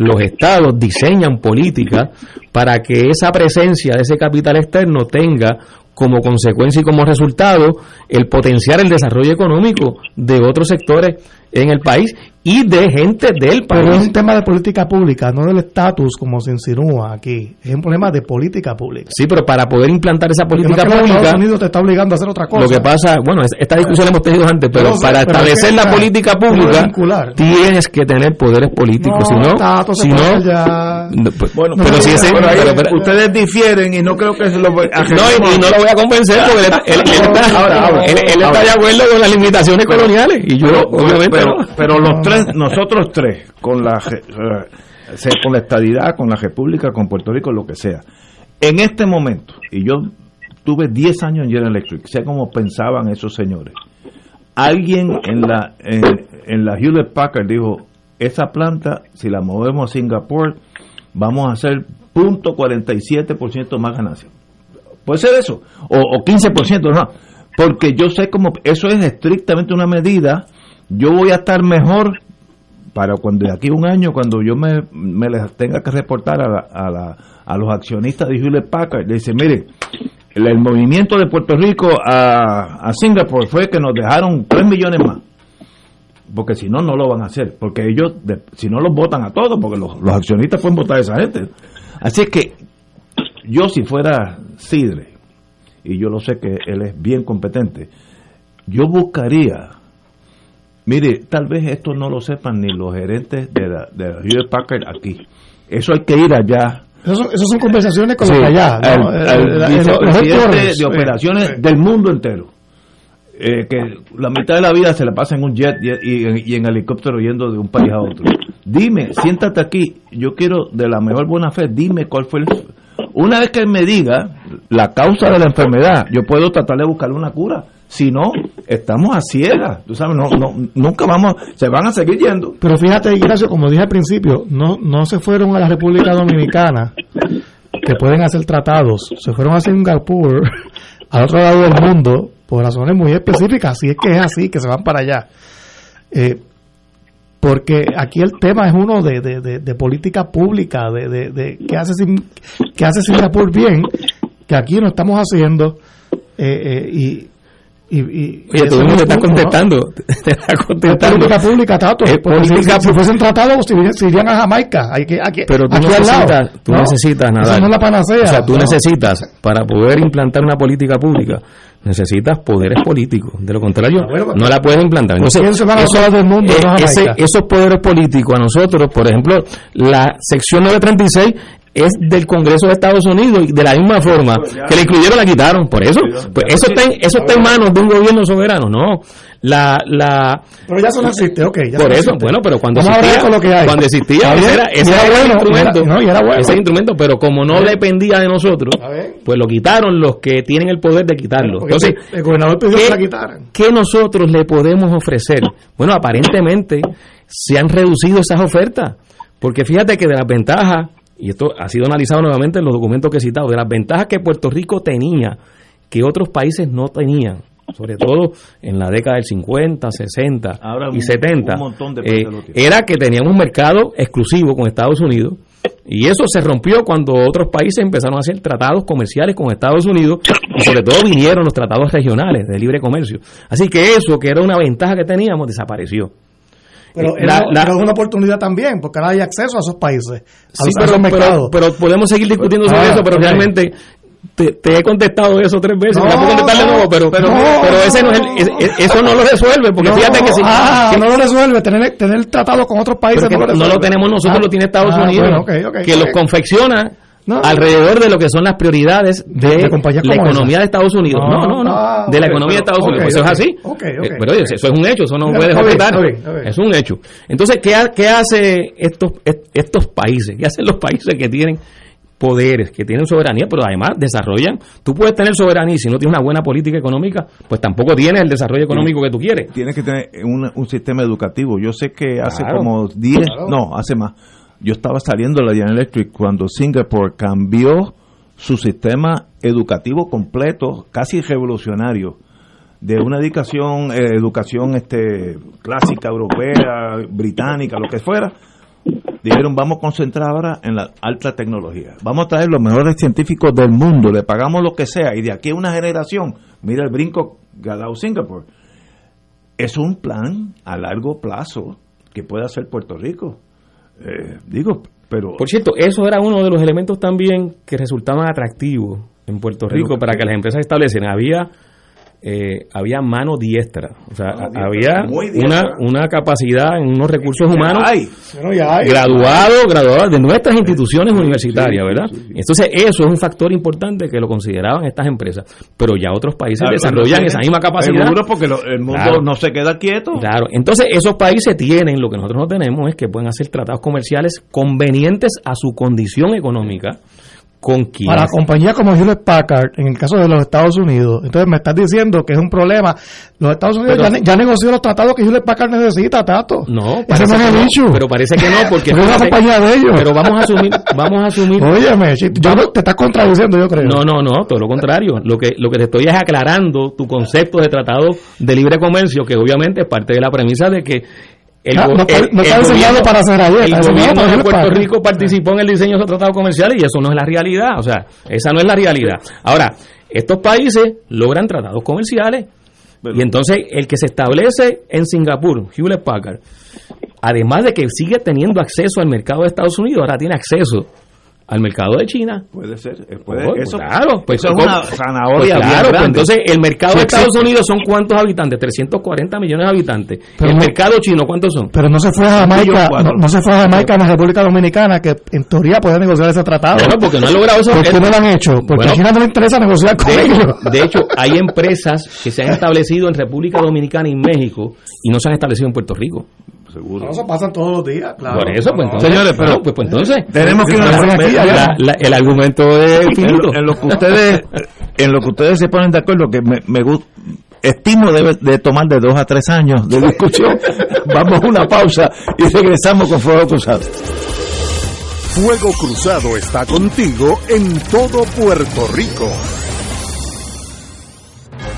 B: los estados diseñan políticas para que esa presencia de ese capital externo tenga como consecuencia y como resultado el potenciar el desarrollo económico de otros sectores en el país y de gente del país.
K: Pero es un tema de política pública, no del estatus como se insinúa aquí. Es un problema de política pública.
B: Sí, pero para poder implantar esa
K: no
B: política
K: los
B: pública,
K: Estados Unidos te está obligando a hacer otra cosa.
B: lo que pasa, bueno, es- esta discusión la hemos tenido antes, pero para
K: pero
B: establecer
K: es que
B: la política
K: no
B: pública
K: vincular.
B: tienes que tener poderes políticos, si no, si no,
K: ya-
B: no, pues,
A: Bueno,
B: pero si ese,
A: por ahí
B: pero- pero-
A: ustedes difieren y no creo que se lo voy a
B: no, y, y no lo voy a convencer porque él, él- él está,
A: Ahora, ahora,
B: él- está de acuerdo con las limitaciones coloniales y yo
A: pero,
B: obviamente
A: pero, pero los tres nosotros tres con la eh, con la estadidad con la república con Puerto Rico lo que sea. En este momento y yo tuve 10 años en General Electric sé cómo pensaban esos señores. Alguien en la en, en la Hewlett Packard dijo esa planta si la movemos a Singapur vamos a hacer punto 47% más ganancia puede ser eso o, o 15% no. Porque yo sé cómo eso es estrictamente una medida yo voy a estar mejor para cuando de aquí a un año cuando yo me, me les tenga que reportar a, la- a, la- a los accionistas de Hewlett Packard. Le dice mire el, movimiento de Puerto Rico a, a Singapur fue que nos dejaron 3 millones más porque si no no lo van a hacer porque ellos si no los votan a todos porque los, los accionistas pueden votar a esa gente así que yo si fuera Sidre y yo lo sé que él es bien competente yo buscaría mire tal vez esto no lo sepan ni los gerentes de la, de la Hewlett Packard aquí eso hay que ir allá
K: Eso, esas son conversaciones con
A: Sí,
K: los allá. ¿no?
A: al- al
K: los
A: vicepresidente
K: headquarters.
A: de operaciones
K: Sí.
A: del mundo entero. Eh, que la mitad de la vida se la pasa en un jet y, y- y en helicóptero yendo de un país a otro. Dime, siéntate aquí, yo quiero de la mejor buena fe, dime cuál fue el... Una vez que él me diga la causa de la enfermedad, yo puedo tratar de buscarle una cura. Si no, estamos a ciegas, tú sabes, no, no, nunca vamos, se van a seguir yendo.
K: Pero fíjate, Ignacio, como dije al principio, no, no se fueron a la República Dominicana, que pueden hacer tratados, se fueron a Singapur, al otro lado del mundo, por razones muy específicas, si es que es así, que se van para allá. Eh, porque aquí el tema es uno de, de, de- política pública, de, de, de qué hace Sin- qué hace Singapur bien, que aquí no estamos haciendo, eh, eh, y, y, y-
B: Oye,
K: es
B: te
K: el
B: estás
K: punto, ¿no?
B: contestando, te estás
K: Es
B: contestando.
K: política pública, Tato.
B: Es
K: si-
B: política
K: si, fuesen tratados, se irían, a Jamaica. Hay que, aquí,
B: Pero tú
K: aquí al lado,
B: necesitas, tú
K: ¿no?
B: necesitas nada.
K: No es la panacea.
B: O sea, tú
K: ¿no?
B: necesitas, para poder implantar una política pública, necesitas poderes políticos. De lo contrario, no la puedes implantar. Entonces,
K: ¿Quién se va a
B: eso-
K: del mundo,
B: eh, ese- esos poderes políticos a nosotros, por ejemplo, la sección 936 es del Congreso de Estados Unidos y de la misma forma que la incluyeron la quitaron por eso pues eso está en, eso está en manos de un gobierno soberano no la la
K: Pero ya eso no existe, ok. ya
B: por
K: no
B: eso
K: existe.
B: bueno pero cuando
K: Vamos
B: existía
K: ver con lo que hay.
B: cuando existía ese era, ese
K: era
B: el
K: bueno,
B: instrumento
K: era- no, y era bueno.
B: ese instrumento pero como no dependía de nosotros pues lo quitaron los que tienen el poder de quitarlo entonces
K: el gobernador pidió
B: ¿qué-
K: que la quitaran.
B: ¿Qué nosotros le podemos ofrecer? Bueno, aparentemente se han reducido esas ofertas, porque fíjate que de las ventajas, y esto ha sido analizado nuevamente en los documentos que he citado, de las ventajas que Puerto Rico tenía, que otros países no tenían, sobre todo en la década del 50, 60
A: Ahora
B: y
A: un-
B: 70,
A: un montón de
B: eh, era que teníamos un mercado exclusivo con Estados Unidos, y eso se rompió cuando otros países empezaron a hacer tratados comerciales con Estados Unidos y sobre todo vinieron los tratados regionales de libre comercio. Así que eso, que era una ventaja que teníamos, desapareció.
K: Pero,
B: Eh, la-
K: era-
B: la-
K: una oportunidad también, porque ahora hay acceso a esos países, a,
B: Sí,
K: los- a
B: pero,
K: esos mercados.
B: pero podemos seguir discutiendo sobre
K: Ah,
B: eso, pero realmente te, te he contestado eso tres veces,
K: No,
B: no,
K: no,
B: nuevo, pero, pero,
K: no,
B: ese no es el, es- es- eso no lo resuelve, porque
K: No,
B: fíjate que si
K: ah,
B: que-
K: no lo resuelve, tener, tener tratado con otros países. No,
B: no,
K: resuelve.
B: lo tenemos nosotros,
K: Ah,
B: lo tiene Estados
K: ah,
B: Unidos,
K: bueno,
B: que
K: ok.
B: los confecciona alrededor de lo que son las prioridades de, la economía de Estados Unidos. No, no, no,
K: Ah,
B: de la economía de Estados Unidos.
K: ok,
B: Eso es así. Eh,
K: ok.
B: pero oye, eso es un hecho, eso no
K: ok,
B: objetar. Es un hecho. Entonces, ¿qué, ha- qué hace estos, est- estos países? ¿Qué hacen los países que tienen poderes, que tienen soberanía, pero además desarrollan? Tú puedes tener soberanía y si no tienes una buena política económica, pues tampoco tienes el desarrollo económico que tú quieres.
A: Tienes que tener un, un sistema educativo. Yo sé que hace
B: Claro.
A: como 10,
B: Claro.
A: no, hace más. Yo estaba saliendo de la General Electric cuando Singapore cambió su sistema educativo completo, casi revolucionario, de una educación, eh, educación este, clásica, europea, británica, lo que fuera. Dijeron, vamos a concentrar ahora en la alta tecnología. Vamos a traer los mejores científicos del mundo, le pagamos lo que sea, y de aquí a una generación, mira el brinco que ha dado Singapur. Es un plan a largo plazo que puede hacer Puerto Rico. Eh, digo, pero...
B: Por cierto, eso era uno de los elementos también que resultaban atractivos en Puerto Rico para que las empresas establecieran. Había eh, había mano diestra, o sea,
A: Mano diestra,
B: había una, una capacidad en unos recursos humanos
K: ya hay.
B: graduados, graduados de nuestras instituciones universitarias, ¿verdad? Entonces, eso es un factor importante que lo consideraban estas empresas, pero ya otros países desarrollan
A: no
B: esa misma capacidad.
A: Seguro, porque lo- el mundo
B: Claro.
A: no se queda quieto.
B: Claro, entonces esos países tienen, lo que nosotros no tenemos es que pueden hacer tratados comerciales convenientes a su condición económica con quienes
K: Para compañías como Hewlett Packard, en el caso de los Estados Unidos. Entonces me estás diciendo que es un problema. Los Estados Unidos
B: Pero-
K: ya, ya negoció los tratados que Hewlett Packard necesita, Tato.
B: No,
K: Ese
B: parece
K: no es
B: que
K: el
B: no,
K: issue.
B: pero parece que no, porque
K: es una compañía de ellos.
B: Pero vamos a asumir, vamos a asumir.
K: Óyeme, yo no- te estás contradiciendo, yo creo.
B: No, no, no, todo lo contrario. Lo que, lo que te estoy es aclarando tu concepto de tratado de libre comercio, que obviamente es parte de la premisa de que el,
K: Ah,
B: go-
K: no está-
B: el-
K: no está
B: el
K: diseñado
B: gobierno-
K: para hacer ayer,
B: el gobierno de Puerto
K: para-
B: Rico participó en el diseño de esos tratados comerciales y eso no es la realidad. O sea, esa no es la realidad. Ahora, estos países logran tratados comerciales y entonces el que se establece en Singapur, Hewlett Packard, además de que sigue teniendo acceso al mercado de Estados Unidos, ahora tiene acceso al mercado de China.
A: Puede ser. eh, puede-
B: Oh,
A: eso,
B: claro, pues,
A: eso es
B: pues, pues,
A: zanahoria.
B: claro, pues
A: grande.
B: entonces el mercado
A: Sí
B: de Estados. Unidos son cuántos habitantes? 340 millones de habitantes.
K: Pero
B: el
K: no-
B: mercado chino, ¿cuántos son?
K: Pero no se fue a Jamaica, no, se fue a Jamaica en la República Dominicana, que en teoría puede negociar ese tratado.
B: Bueno, porque no han logrado eso.
K: ¿Por qué no lo han hecho? Porque
B: Bueno,
K: a China no le interesa negociar con
B: de,
K: ellos.
B: de hecho, hay empresas que se han establecido en República Dominicana y México y no se han establecido en Puerto Rico.
A: Seguro.
K: No, eso pasa todos los días, claro.
B: Por eso, pues entonces,
A: Señores, pero-
B: pues, pues entonces
A: Tenemos que ir a una-
B: La- la- el argumento es
A: en,
B: finito.
A: lo- en lo que ustedes en lo que ustedes se ponen de acuerdo que me, me gusta estimo debe de tomar de dos a tres años de discusión vamos a una pausa y regresamos con Fuego Cruzado
C: Fuego Cruzado está contigo en todo Puerto Rico.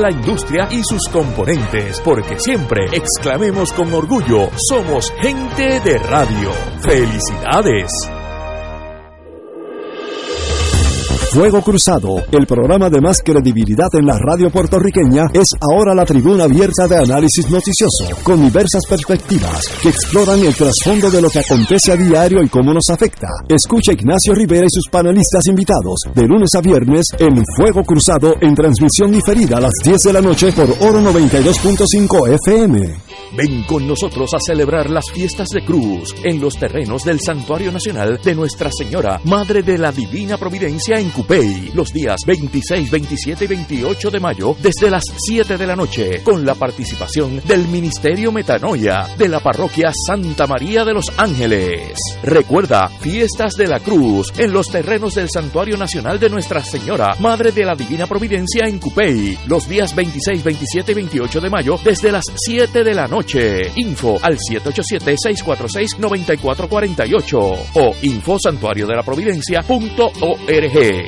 I: la industria y sus componentes, porque siempre exclamemos con orgullo, somos gente de radio. ¡Felicidades!
O: Fuego Cruzado, el programa de más credibilidad en la radio puertorriqueña, es ahora la tribuna abierta de análisis noticioso, con diversas perspectivas que exploran el trasfondo de lo que acontece a diario y cómo nos afecta. Escucha Ignacio Rivera y sus panelistas invitados de lunes a viernes en Fuego Cruzado en transmisión diferida a las 10 de la noche por Oro 92.5 FM.
I: Ven con nosotros a celebrar las fiestas de Cruz en los terrenos del Santuario Nacional de Nuestra Señora, Madre de la Divina Providencia en Cupey, los días 26, 27 y 28 de mayo desde las 7 de la noche, con la participación del Ministerio Metanoia de la Parroquia Santa María de los Ángeles. Recuerda, fiestas de la Cruz en los terrenos del Santuario Nacional de Nuestra Señora, Madre de la Divina Providencia en Cupey, los días 26, 27 y 28 de mayo desde las 7 de la noche. Info al 787-646-9448 o infosantuariodelaprovidencia.org.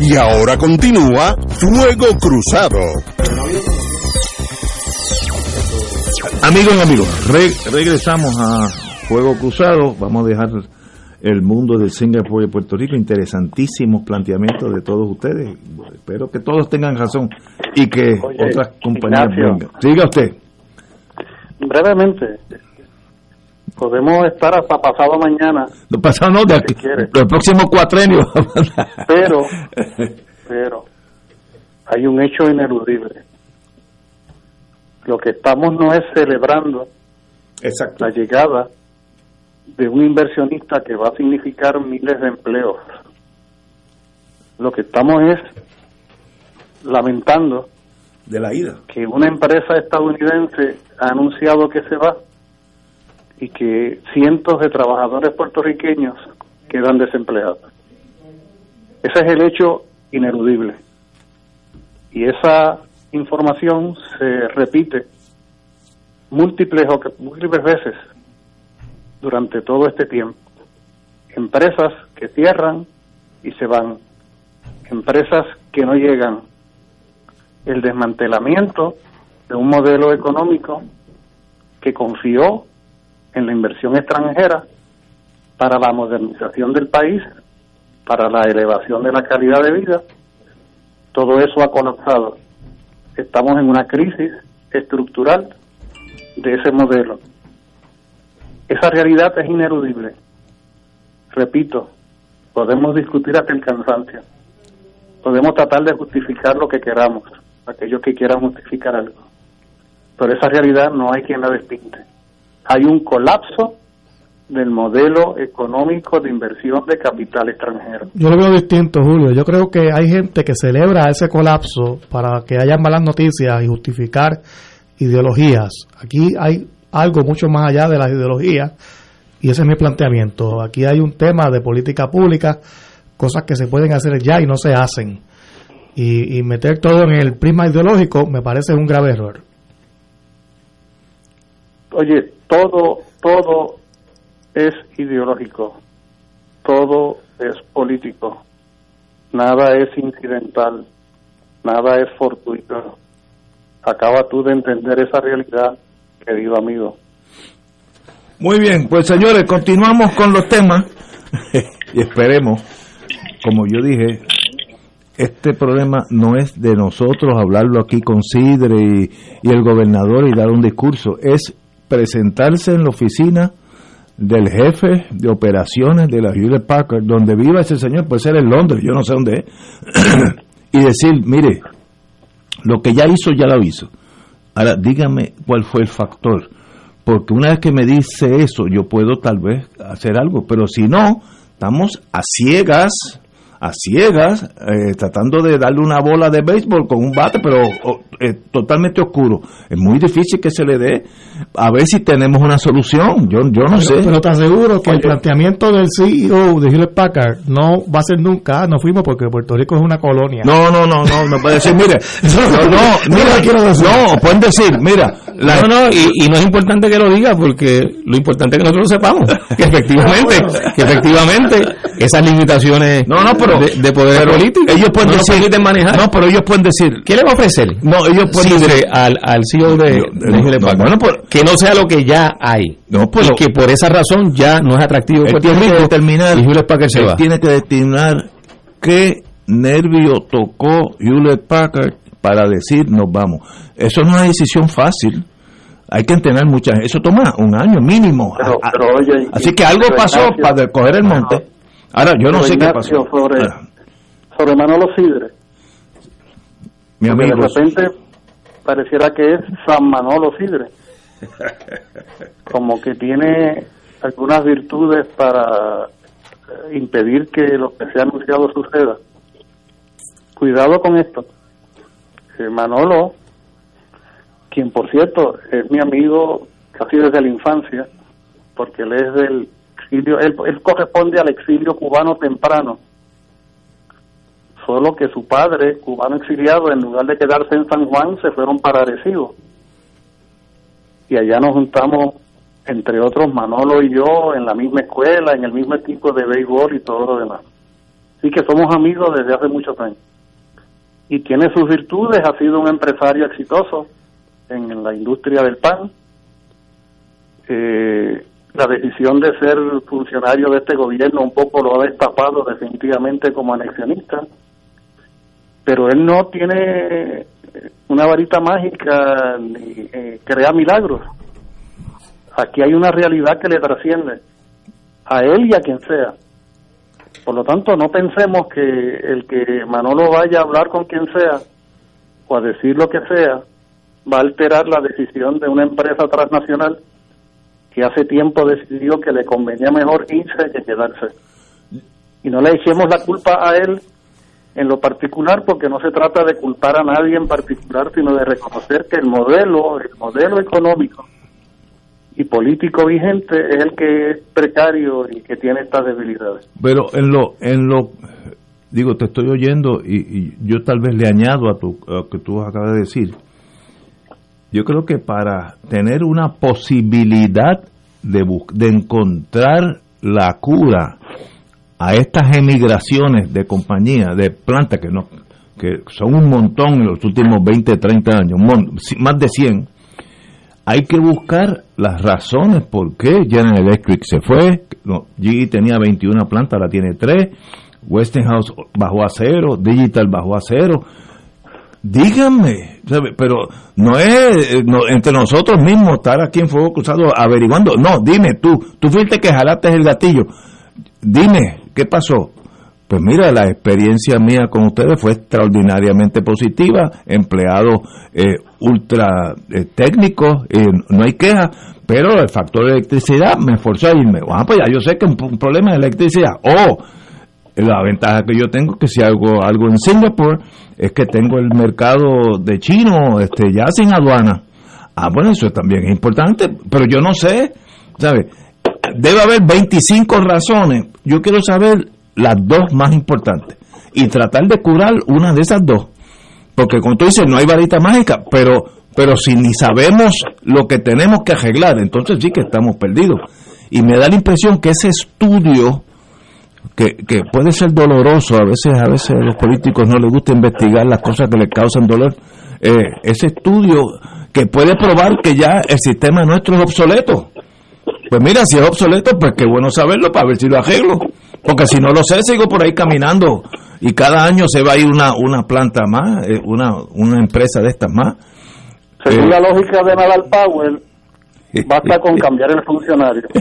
C: Y ahora continúa Fuego Cruzado.
A: Amigos y amigos, regresamos a Fuego Cruzado. Vamos a dejar el mundo del Singapur de Puerto Rico. Interesantísimos planteamientos de todos ustedes. Espero que todos tengan razón y que otras compañías vengan. Siga usted.
J: Brevemente, podemos estar hasta pasado mañana.
A: No pasado no, de aquí, los próximos cuatrenios.
J: pero, pero, hay un hecho ineludible. Lo que estamos no es celebrando
A: Exacto.
J: la llegada de un inversionista que va a significar miles de empleos. Lo que estamos es lamentando
A: de la ida
J: que una empresa estadounidense ha anunciado que se va y que cientos de trabajadores puertorriqueños quedan desempleados. Ese es el hecho ineludible. Y esa información se repite múltiples, múltiples veces durante todo este tiempo. Empresas que cierran y se van. Empresas que no llegan. El desmantelamiento de un modelo económico que confió en la inversión extranjera para la modernización del país, para la elevación de la calidad de vida, todo eso ha colapsado. Estamos en una crisis estructural de ese modelo. Esa realidad es ineludible. Repito, podemos discutir hasta el cansancio. Podemos tratar de justificar lo que queramos, aquellos que quieran justificar algo. Pero esa realidad no hay quien la despinte. Hay un colapso del modelo económico de inversión de capital extranjero.
K: Yo lo veo distinto, Julio. Yo creo que hay gente que celebra ese colapso para que haya malas noticias y justificar ideologías. Aquí hay algo mucho más allá de las ideologías y ese es mi planteamiento. Aquí hay un tema de política pública, cosas que se pueden hacer ya y no se hacen. Y, y meter todo en el prisma ideológico me parece un grave error.
J: Oye, todo, todo es ideológico, todo es político, nada es incidental, nada es fortuito. Acaba tú de entender esa realidad, querido amigo.
A: Muy bien, pues señores, continuamos con los temas. Y esperemos, como yo dije, este problema no es de nosotros hablarlo aquí con Sidre y, y el gobernador y dar un discurso, es presentarse en la oficina del jefe de operaciones de la Hewlett Packard, donde viva ese señor, puede ser en Londres, yo no sé dónde es, y decir, mire, lo que ya hizo, ya lo hizo. Ahora, dígame cuál fue el factor, porque una vez que me dice eso, yo puedo tal vez hacer algo, pero si no, estamos a ciegas, a ciegas, eh, tratando de darle una bola de béisbol con un bate, pero oh, eh, totalmente oscuro. Es muy difícil que se le dé. A ver si tenemos una solución. Yo, yo no
K: pero,
A: sé.
K: Pero te aseguro que el planteamiento del CEO de Hewlett Packard no va a ser nunca, "Ah, no fuimos porque Puerto Rico es una colonia.
A: No, no, no, no, no puede decir, mire, no, no, mira, no, pueden decir, mira, la-
B: no, no, y, y no es importante que lo diga porque lo importante es que nosotros lo sepamos. Que efectivamente, que efectivamente esas limitaciones
A: No, no, pero-
B: de, de poder
A: pero
B: político
A: ellos pueden
B: no
A: decir-
B: permiten manejar.
A: no, pero ellos pueden decir,
B: ¿Qué le va a ofrecer?
A: no, ellos pueden decir,
B: al, al CEO de, de
A: bueno, pues-
B: que no sea lo que ya hay.
A: No, pero-
B: y que por esa razón ya no es atractivo
A: él
B: Puerto
A: tiene que determinar,
B: y se
A: él
B: va.
A: tiene que determinar qué nervio tocó Hewlett Packard para decir nos vamos. Eso no es una decisión fácil. Hay que entender muchas. Eso toma un año mínimo.
J: Pero,
A: Ah,
J: pero, oye,
A: Así
J: y-
A: que algo pasó para coger el monte. Ahora, yo no sé qué pasó.
J: Sobre,
A: Ah,
J: sobre Manolo Sidre.
A: mi amigo.
J: de repente pareciera que es San Manolo Sidre. Como que tiene algunas virtudes para eh, impedir que lo que se ha anunciado suceda. Cuidado con esto. Eh, Manolo, quien por cierto es mi amigo casi desde la infancia, porque él es del exilio, él, corresponde al exilio cubano temprano. Solo que su padre, cubano exiliado, en lugar de quedarse en San Juan, se fueron para Arecibo. Y allá nos juntamos, entre otros, Manolo y yo, en la misma escuela, en el mismo equipo de béisbol y todo lo demás. Así que somos amigos desde hace muchos años. Y tiene sus virtudes, ha sido un empresario exitoso en la industria del pan. Eh, la decisión de ser funcionario de este gobierno un poco lo ha destapado definitivamente como anexionista pero él no tiene una varita mágica ni eh, crea milagros. Aquí hay una realidad que le trasciende a él y a quien sea. Por lo tanto, no pensemos que el que Manolo vaya a hablar con quien sea o a decir lo que sea va a alterar la decisión de una empresa transnacional que hace tiempo decidió que le convenía mejor irse que quedarse. Y no le echemos la culpa a él en lo particular porque no se trata de culpar a nadie en particular, sino de reconocer que el modelo, el modelo económico y político vigente es el que es precario y que tiene estas debilidades.
A: Pero en lo, en lo, digo, te estoy oyendo y, y yo tal vez le añado a, tu, a lo que tú acabas de decir. Yo creo que para tener una posibilidad de, de encontrar la cura a estas emigraciones de compañías, de plantas que no que son un montón en los últimos 20, 30 años, más de 100, hay que buscar las razones por qué General Electric se fue. No, GE tenía 21 plantas, ahora tiene 3. Westinghouse bajó a cero, Digital bajó a cero. Díganme, pero no es eh, no, entre nosotros mismos estar aquí en Fuego Cruzado averiguando. No, dime tú, tú fuiste que jalaste el gatillo. Dime, ¿qué pasó? Pues mira, la experiencia mía con ustedes fue extraordinariamente positiva, empleados eh, ultra eh, eh, no hay queja, pero el factor de electricidad me forzó a irme. Ah, pues ya yo sé que un, un problema de electricidad. O la ventaja que yo tengo que si hago algo en Singapur es que tengo el mercado de chino este ya sin aduana. Ah, bueno, eso también es importante, pero yo no sé, ¿sabes? Debe haber 25 razones. Yo quiero saber las dos más importantes y tratar de curar una de esas dos. Porque como tú dices, no hay varita mágica, pero pero si ni sabemos lo que tenemos que arreglar, entonces sí que estamos perdidos. Y me da la impresión que ese estudio que, que puede ser doloroso, a veces a veces a los políticos no les gusta investigar las cosas que les causan dolor, eh, ese estudio que puede probar que ya el sistema nuestro es obsoleto. Pues mira, si es obsoleto, pues qué bueno saberlo para ver si lo arreglo. Porque si no lo sé, sigo por ahí caminando y cada año se va a ir una, una planta más, eh, una, una empresa de estas más.
J: Según
A: Eh,
J: la lógica de Nadal Powell, basta con cambiar el funcionario.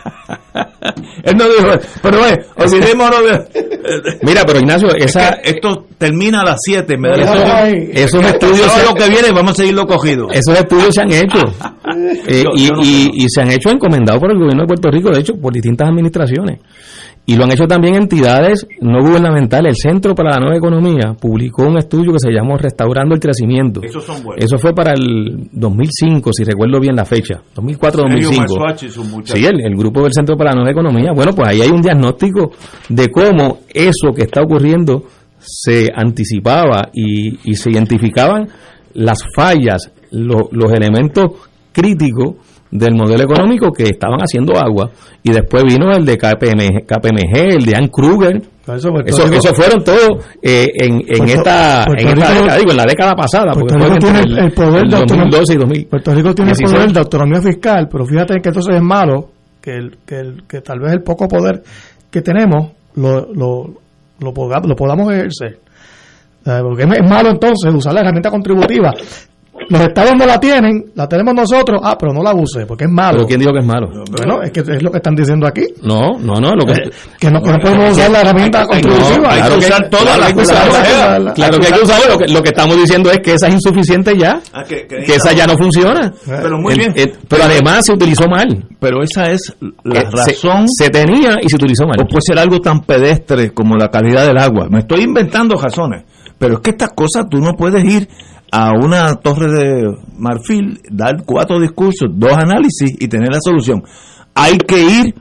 A: Él no dijo, pero eh, olvidémonos de...
B: Mira, pero Ignacio, esa,
A: Es que esto termina a las 7. Me da la
B: Eso-
A: impresión-
B: esos estudios
A: Todo lo que viene, vamos a seguirlo cogido.
B: Esos estudios se han hecho Eh,
A: Yo-
B: y,
A: yo no
B: y- y se han hecho encomendados por el gobierno de Puerto Rico, de hecho, por distintas administraciones. Y lo han hecho también entidades no gubernamentales. El Centro para la Nueva Economía publicó un estudio que se llamó Restaurando el Crecimiento.
A: Esos son buenos.
B: Eso fue para el 2005, si recuerdo bien la fecha. 2004-2005.
A: Sergio Masuachi y sus muchachos.
B: Sí, el, el grupo del Centro para la Nueva Economía. Bueno, pues ahí hay un diagnóstico de cómo eso que está ocurriendo se anticipaba y, y se identificaban las fallas, lo- los elementos críticos del modelo económico que estaban haciendo agua. Y después vino el de KPMG, KPMG el de Ann Kruger.
K: Eso,
B: fueron todos eh, en, en
K: Puerto-
B: esta,
K: Puerto
B: en esta
K: Rico-
B: década, digo, en la década pasada.
K: Puerto Rico tiene el, el poder
B: el
K: de autonomía.
B: 2012 y 2000.
K: Puerto Rico tiene el
B: 16.
K: poder de autonomía fiscal, pero fíjate que entonces es malo que, el, que, el, que tal vez el poco poder que tenemos lo, lo, lo, poda- lo podamos ejercer Eh, Porque es malo entonces usar la herramienta contributiva. Los estados no la tienen, la tenemos nosotros, ah, pero no la use, porque es malo.
B: ¿Pero quién dijo que es malo?
K: Bueno, es que es lo que están diciendo aquí.
B: No, no, no. Lo que,
K: Eh, que no, que no podemos usar la herramienta contributiva.
B: hay que usar todas las
K: usarla.
B: Claro que hay que usarlo. Lo que, lo que estamos diciendo es que esa es insuficiente ya.
A: Ah, que, que
B: Que esa ya no funciona.
A: Pero muy bien.
B: el- pero además se utilizó mal.
A: Pero esa es la
B: Eh, se-
A: razón.
B: Se, tenía y se utilizó mal.
A: O puede ser algo tan pedestre como la calidad del agua. Me estoy inventando razones. Pero es que estas cosas tú no puedes ir a una torre de marfil, dar cuatro discursos, dos análisis y tener la solución. Hay que ir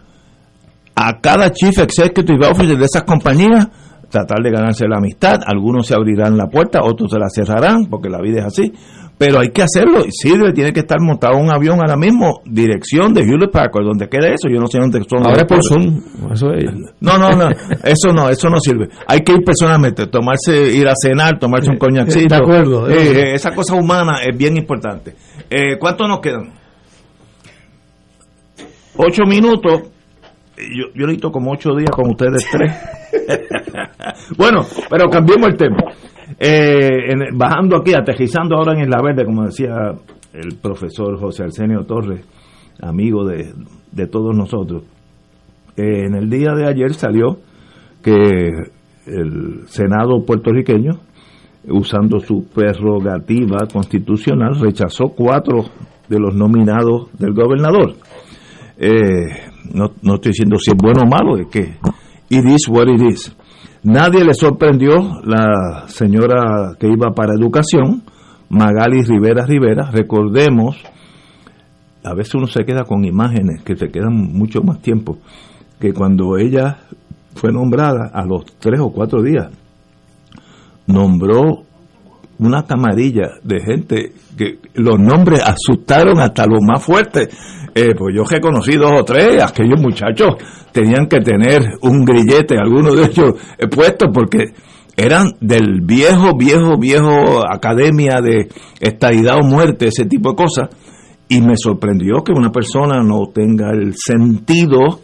A: a cada chief executive officer de esas compañías, tratar de ganarse la amistad. Algunos se abrirán la puerta, otros se la cerrarán, porque la vida es así. Pero hay que hacerlo. Y Sidre tiene que estar montado un avión ahora mismo, dirección de Hewlett Packard, donde quede eso. Yo no sé dónde son.
B: Ahora es por Zoom. Eso es.
A: no, no, no, eso no, eso no sirve. Hay que ir personalmente, tomarse, ir a cenar, tomarse un coñacito.
K: de acuerdo, de
A: Eh,
K: acuerdo.
A: eh, esa cosa humana es bien importante. Eh, ¿Cuánto nos quedan? Ocho minutos. Yo, yo necesito como ocho días con ustedes tres. bueno, pero cambiemos el tema. Eh, en- bajando aquí, aterrizando ahora en la verde, como decía el profesor José Arsenio Torres, amigo de, de todos nosotros. Eh, en el día de ayer salió que el Senado puertorriqueño, usando su prerrogativa constitucional, rechazó cuatro de los nominados del gobernador. Eh, no, no estoy diciendo si es bueno o malo, es que it is what it is. Nadie le sorprendió la señora que iba para educación, Magali Rivera Rivera. Recordemos, a veces uno se queda con imágenes que te quedan mucho más tiempo, que cuando ella fue nombrada a los tres o cuatro días, nombró una camarilla de gente que los nombres asustaron hasta los más fuertes. Eh, pues yo reconocí dos o tres, aquellos muchachos tenían que tener un grillete, algunos de ellos eh, puestos, porque eran del viejo, viejo, viejo academia de estadidad o muerte, ese tipo de cosas. Y me sorprendió que una persona no tenga el sentido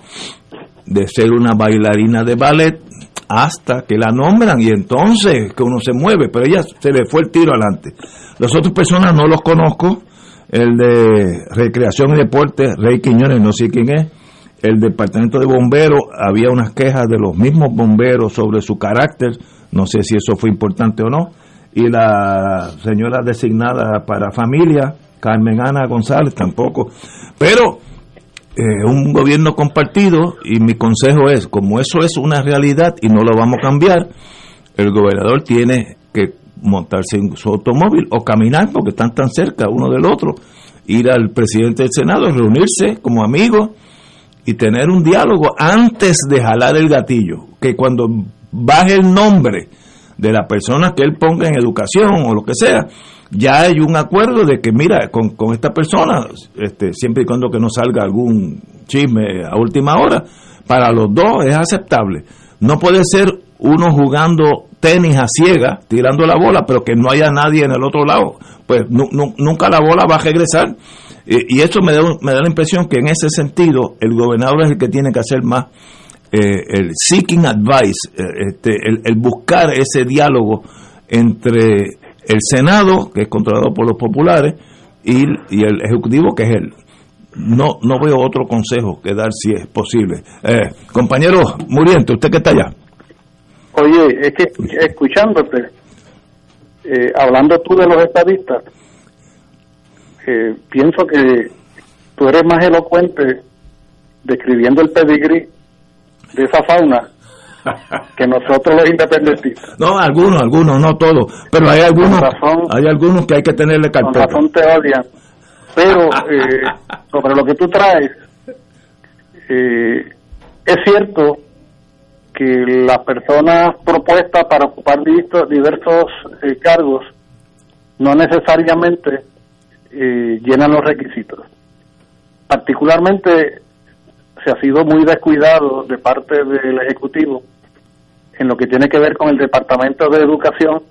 A: de ser una bailarina de ballet hasta que la nombran y entonces que uno se mueve, pero ella se le fue el tiro adelante. Las otras personas no los conozco, el de Recreación y Deporte, Rey Quiñones, no sé quién es, el Departamento de Bomberos, había unas quejas de los mismos bomberos sobre su carácter, no sé si eso fue importante o no, y la señora designada para familia, Carmen Ana González, tampoco, pero eh, un gobierno compartido y mi consejo es, como eso es una realidad y no lo vamos a cambiar, el gobernador tiene que montarse en su automóvil o caminar porque están tan cerca uno del otro, ir al presidente del Senado, reunirse como amigos y tener un diálogo antes de jalar el gatillo, que cuando baje el nombre de la persona que él ponga en educación o lo que sea, ya hay un acuerdo de que, mira, con, con esta persona, este, siempre y cuando que no salga algún chisme a última hora, para los dos es aceptable. No puede ser uno jugando tenis a ciega, tirando la bola, pero que no haya nadie en el otro lado. Pues nu- nu- nunca la bola va a regresar. Y, y eso me da, me da la impresión que en ese sentido el gobernador es el que tiene que hacer más eh, el seeking advice, eh, este, el, el buscar ese diálogo entre el Senado, que es controlado por los populares, y, el Ejecutivo, que es él. No, no veo otro consejo que dar si es posible. Eh, compañero Muriente, usted que está allá.
J: Oye, es que escuchándote, eh, hablando tú de los estadistas, eh, pienso que tú eres más elocuente describiendo el pedigrí de esa fauna que nosotros los independentistas.
A: No, algunos, algunos, no todos, pero hay algunos, hay algunos que hay que tenerle
J: Con
A: carpeta.
J: razón te odian. Pero eh, sobre lo que tú traes, eh, es cierto que las personas propuestas para ocupar diversos eh, cargos no necesariamente eh, llenan los requisitos. Particularmente se ha sido muy descuidado de parte del Ejecutivo en lo que tiene que ver con el Departamento de Educación,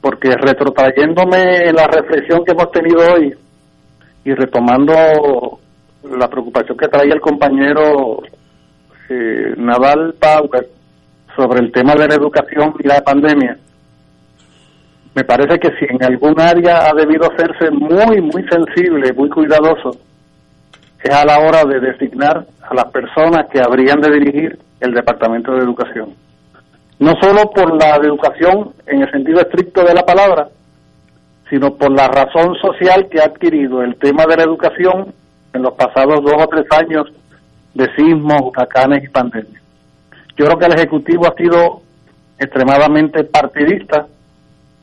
J: porque retrotrayéndome la reflexión que hemos tenido hoy y retomando la preocupación que traía el compañero eh, Nadal Power sobre el tema de la educación y la pandemia, Me parece que si en algún área ha debido hacerse muy, muy sensible, muy cuidadoso, es a la hora de designar a las personas que habrían de dirigir el Departamento de Educación. No solo por la educación en el sentido estricto de la palabra, sino por la razón social que ha adquirido el tema de la educación en los pasados dos o tres años de sismos, huracanes y pandemias. Yo creo que el Ejecutivo ha sido extremadamente partidista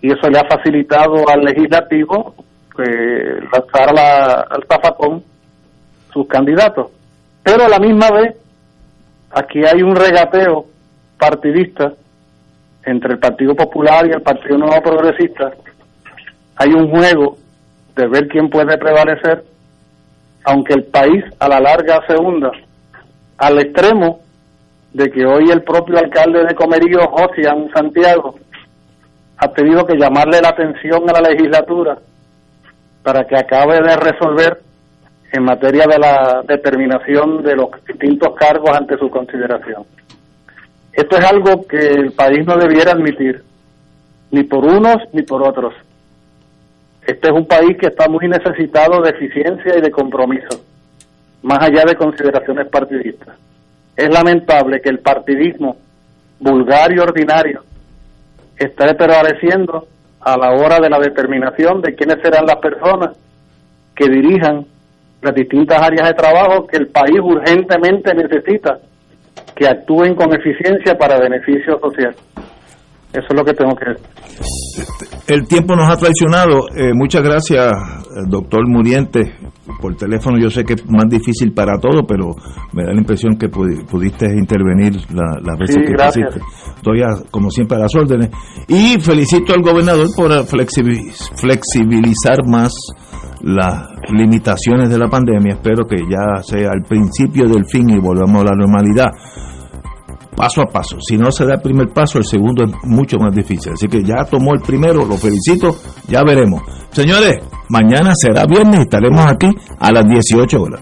J: y eso le ha facilitado al Legislativo que lanzar la, al zafacón sus candidatos. Pero a la misma vez, aquí hay un regateo partidista entre el Partido Popular y el Partido Nuevo Progresista. Hay un juego de ver quién puede prevalecer, aunque el país a la larga se hunda, al extremo de que hoy el propio alcalde de Comerío, Josian Santiago, ha tenido que llamarle la atención a la legislatura para que acabe de resolver en materia de la determinación de los distintos cargos ante su consideración. Esto es algo que el país no debiera admitir, ni por unos ni por otros. Este es un país que está muy necesitado de eficiencia y de compromiso, más allá de consideraciones partidistas. Es lamentable que el partidismo vulgar y ordinario esté prevaleciendo a la hora de la determinación de quiénes serán las personas que dirijan las distintas áreas de trabajo que el país urgentemente necesita que actúen con eficiencia para beneficio social. Eso es lo que tengo que decir.
A: El tiempo nos ha traicionado. Eh, muchas gracias, doctor Muriente, por teléfono. Yo sé que es más difícil para todo, pero me da la impresión que pudiste intervenir la, las veces que
J: gracias.
A: Estoy, como siempre, a las órdenes. Y felicito al gobernador por flexibilizar más las limitaciones de la pandemia. Espero que ya sea el principio del fin y volvamos a la normalidad paso a paso. Si no se da el primer paso, el segundo es mucho más difícil. Así que ya tomó el primero, lo felicito, ya veremos. Señores, mañana será viernes y estaremos aquí a las 18 horas.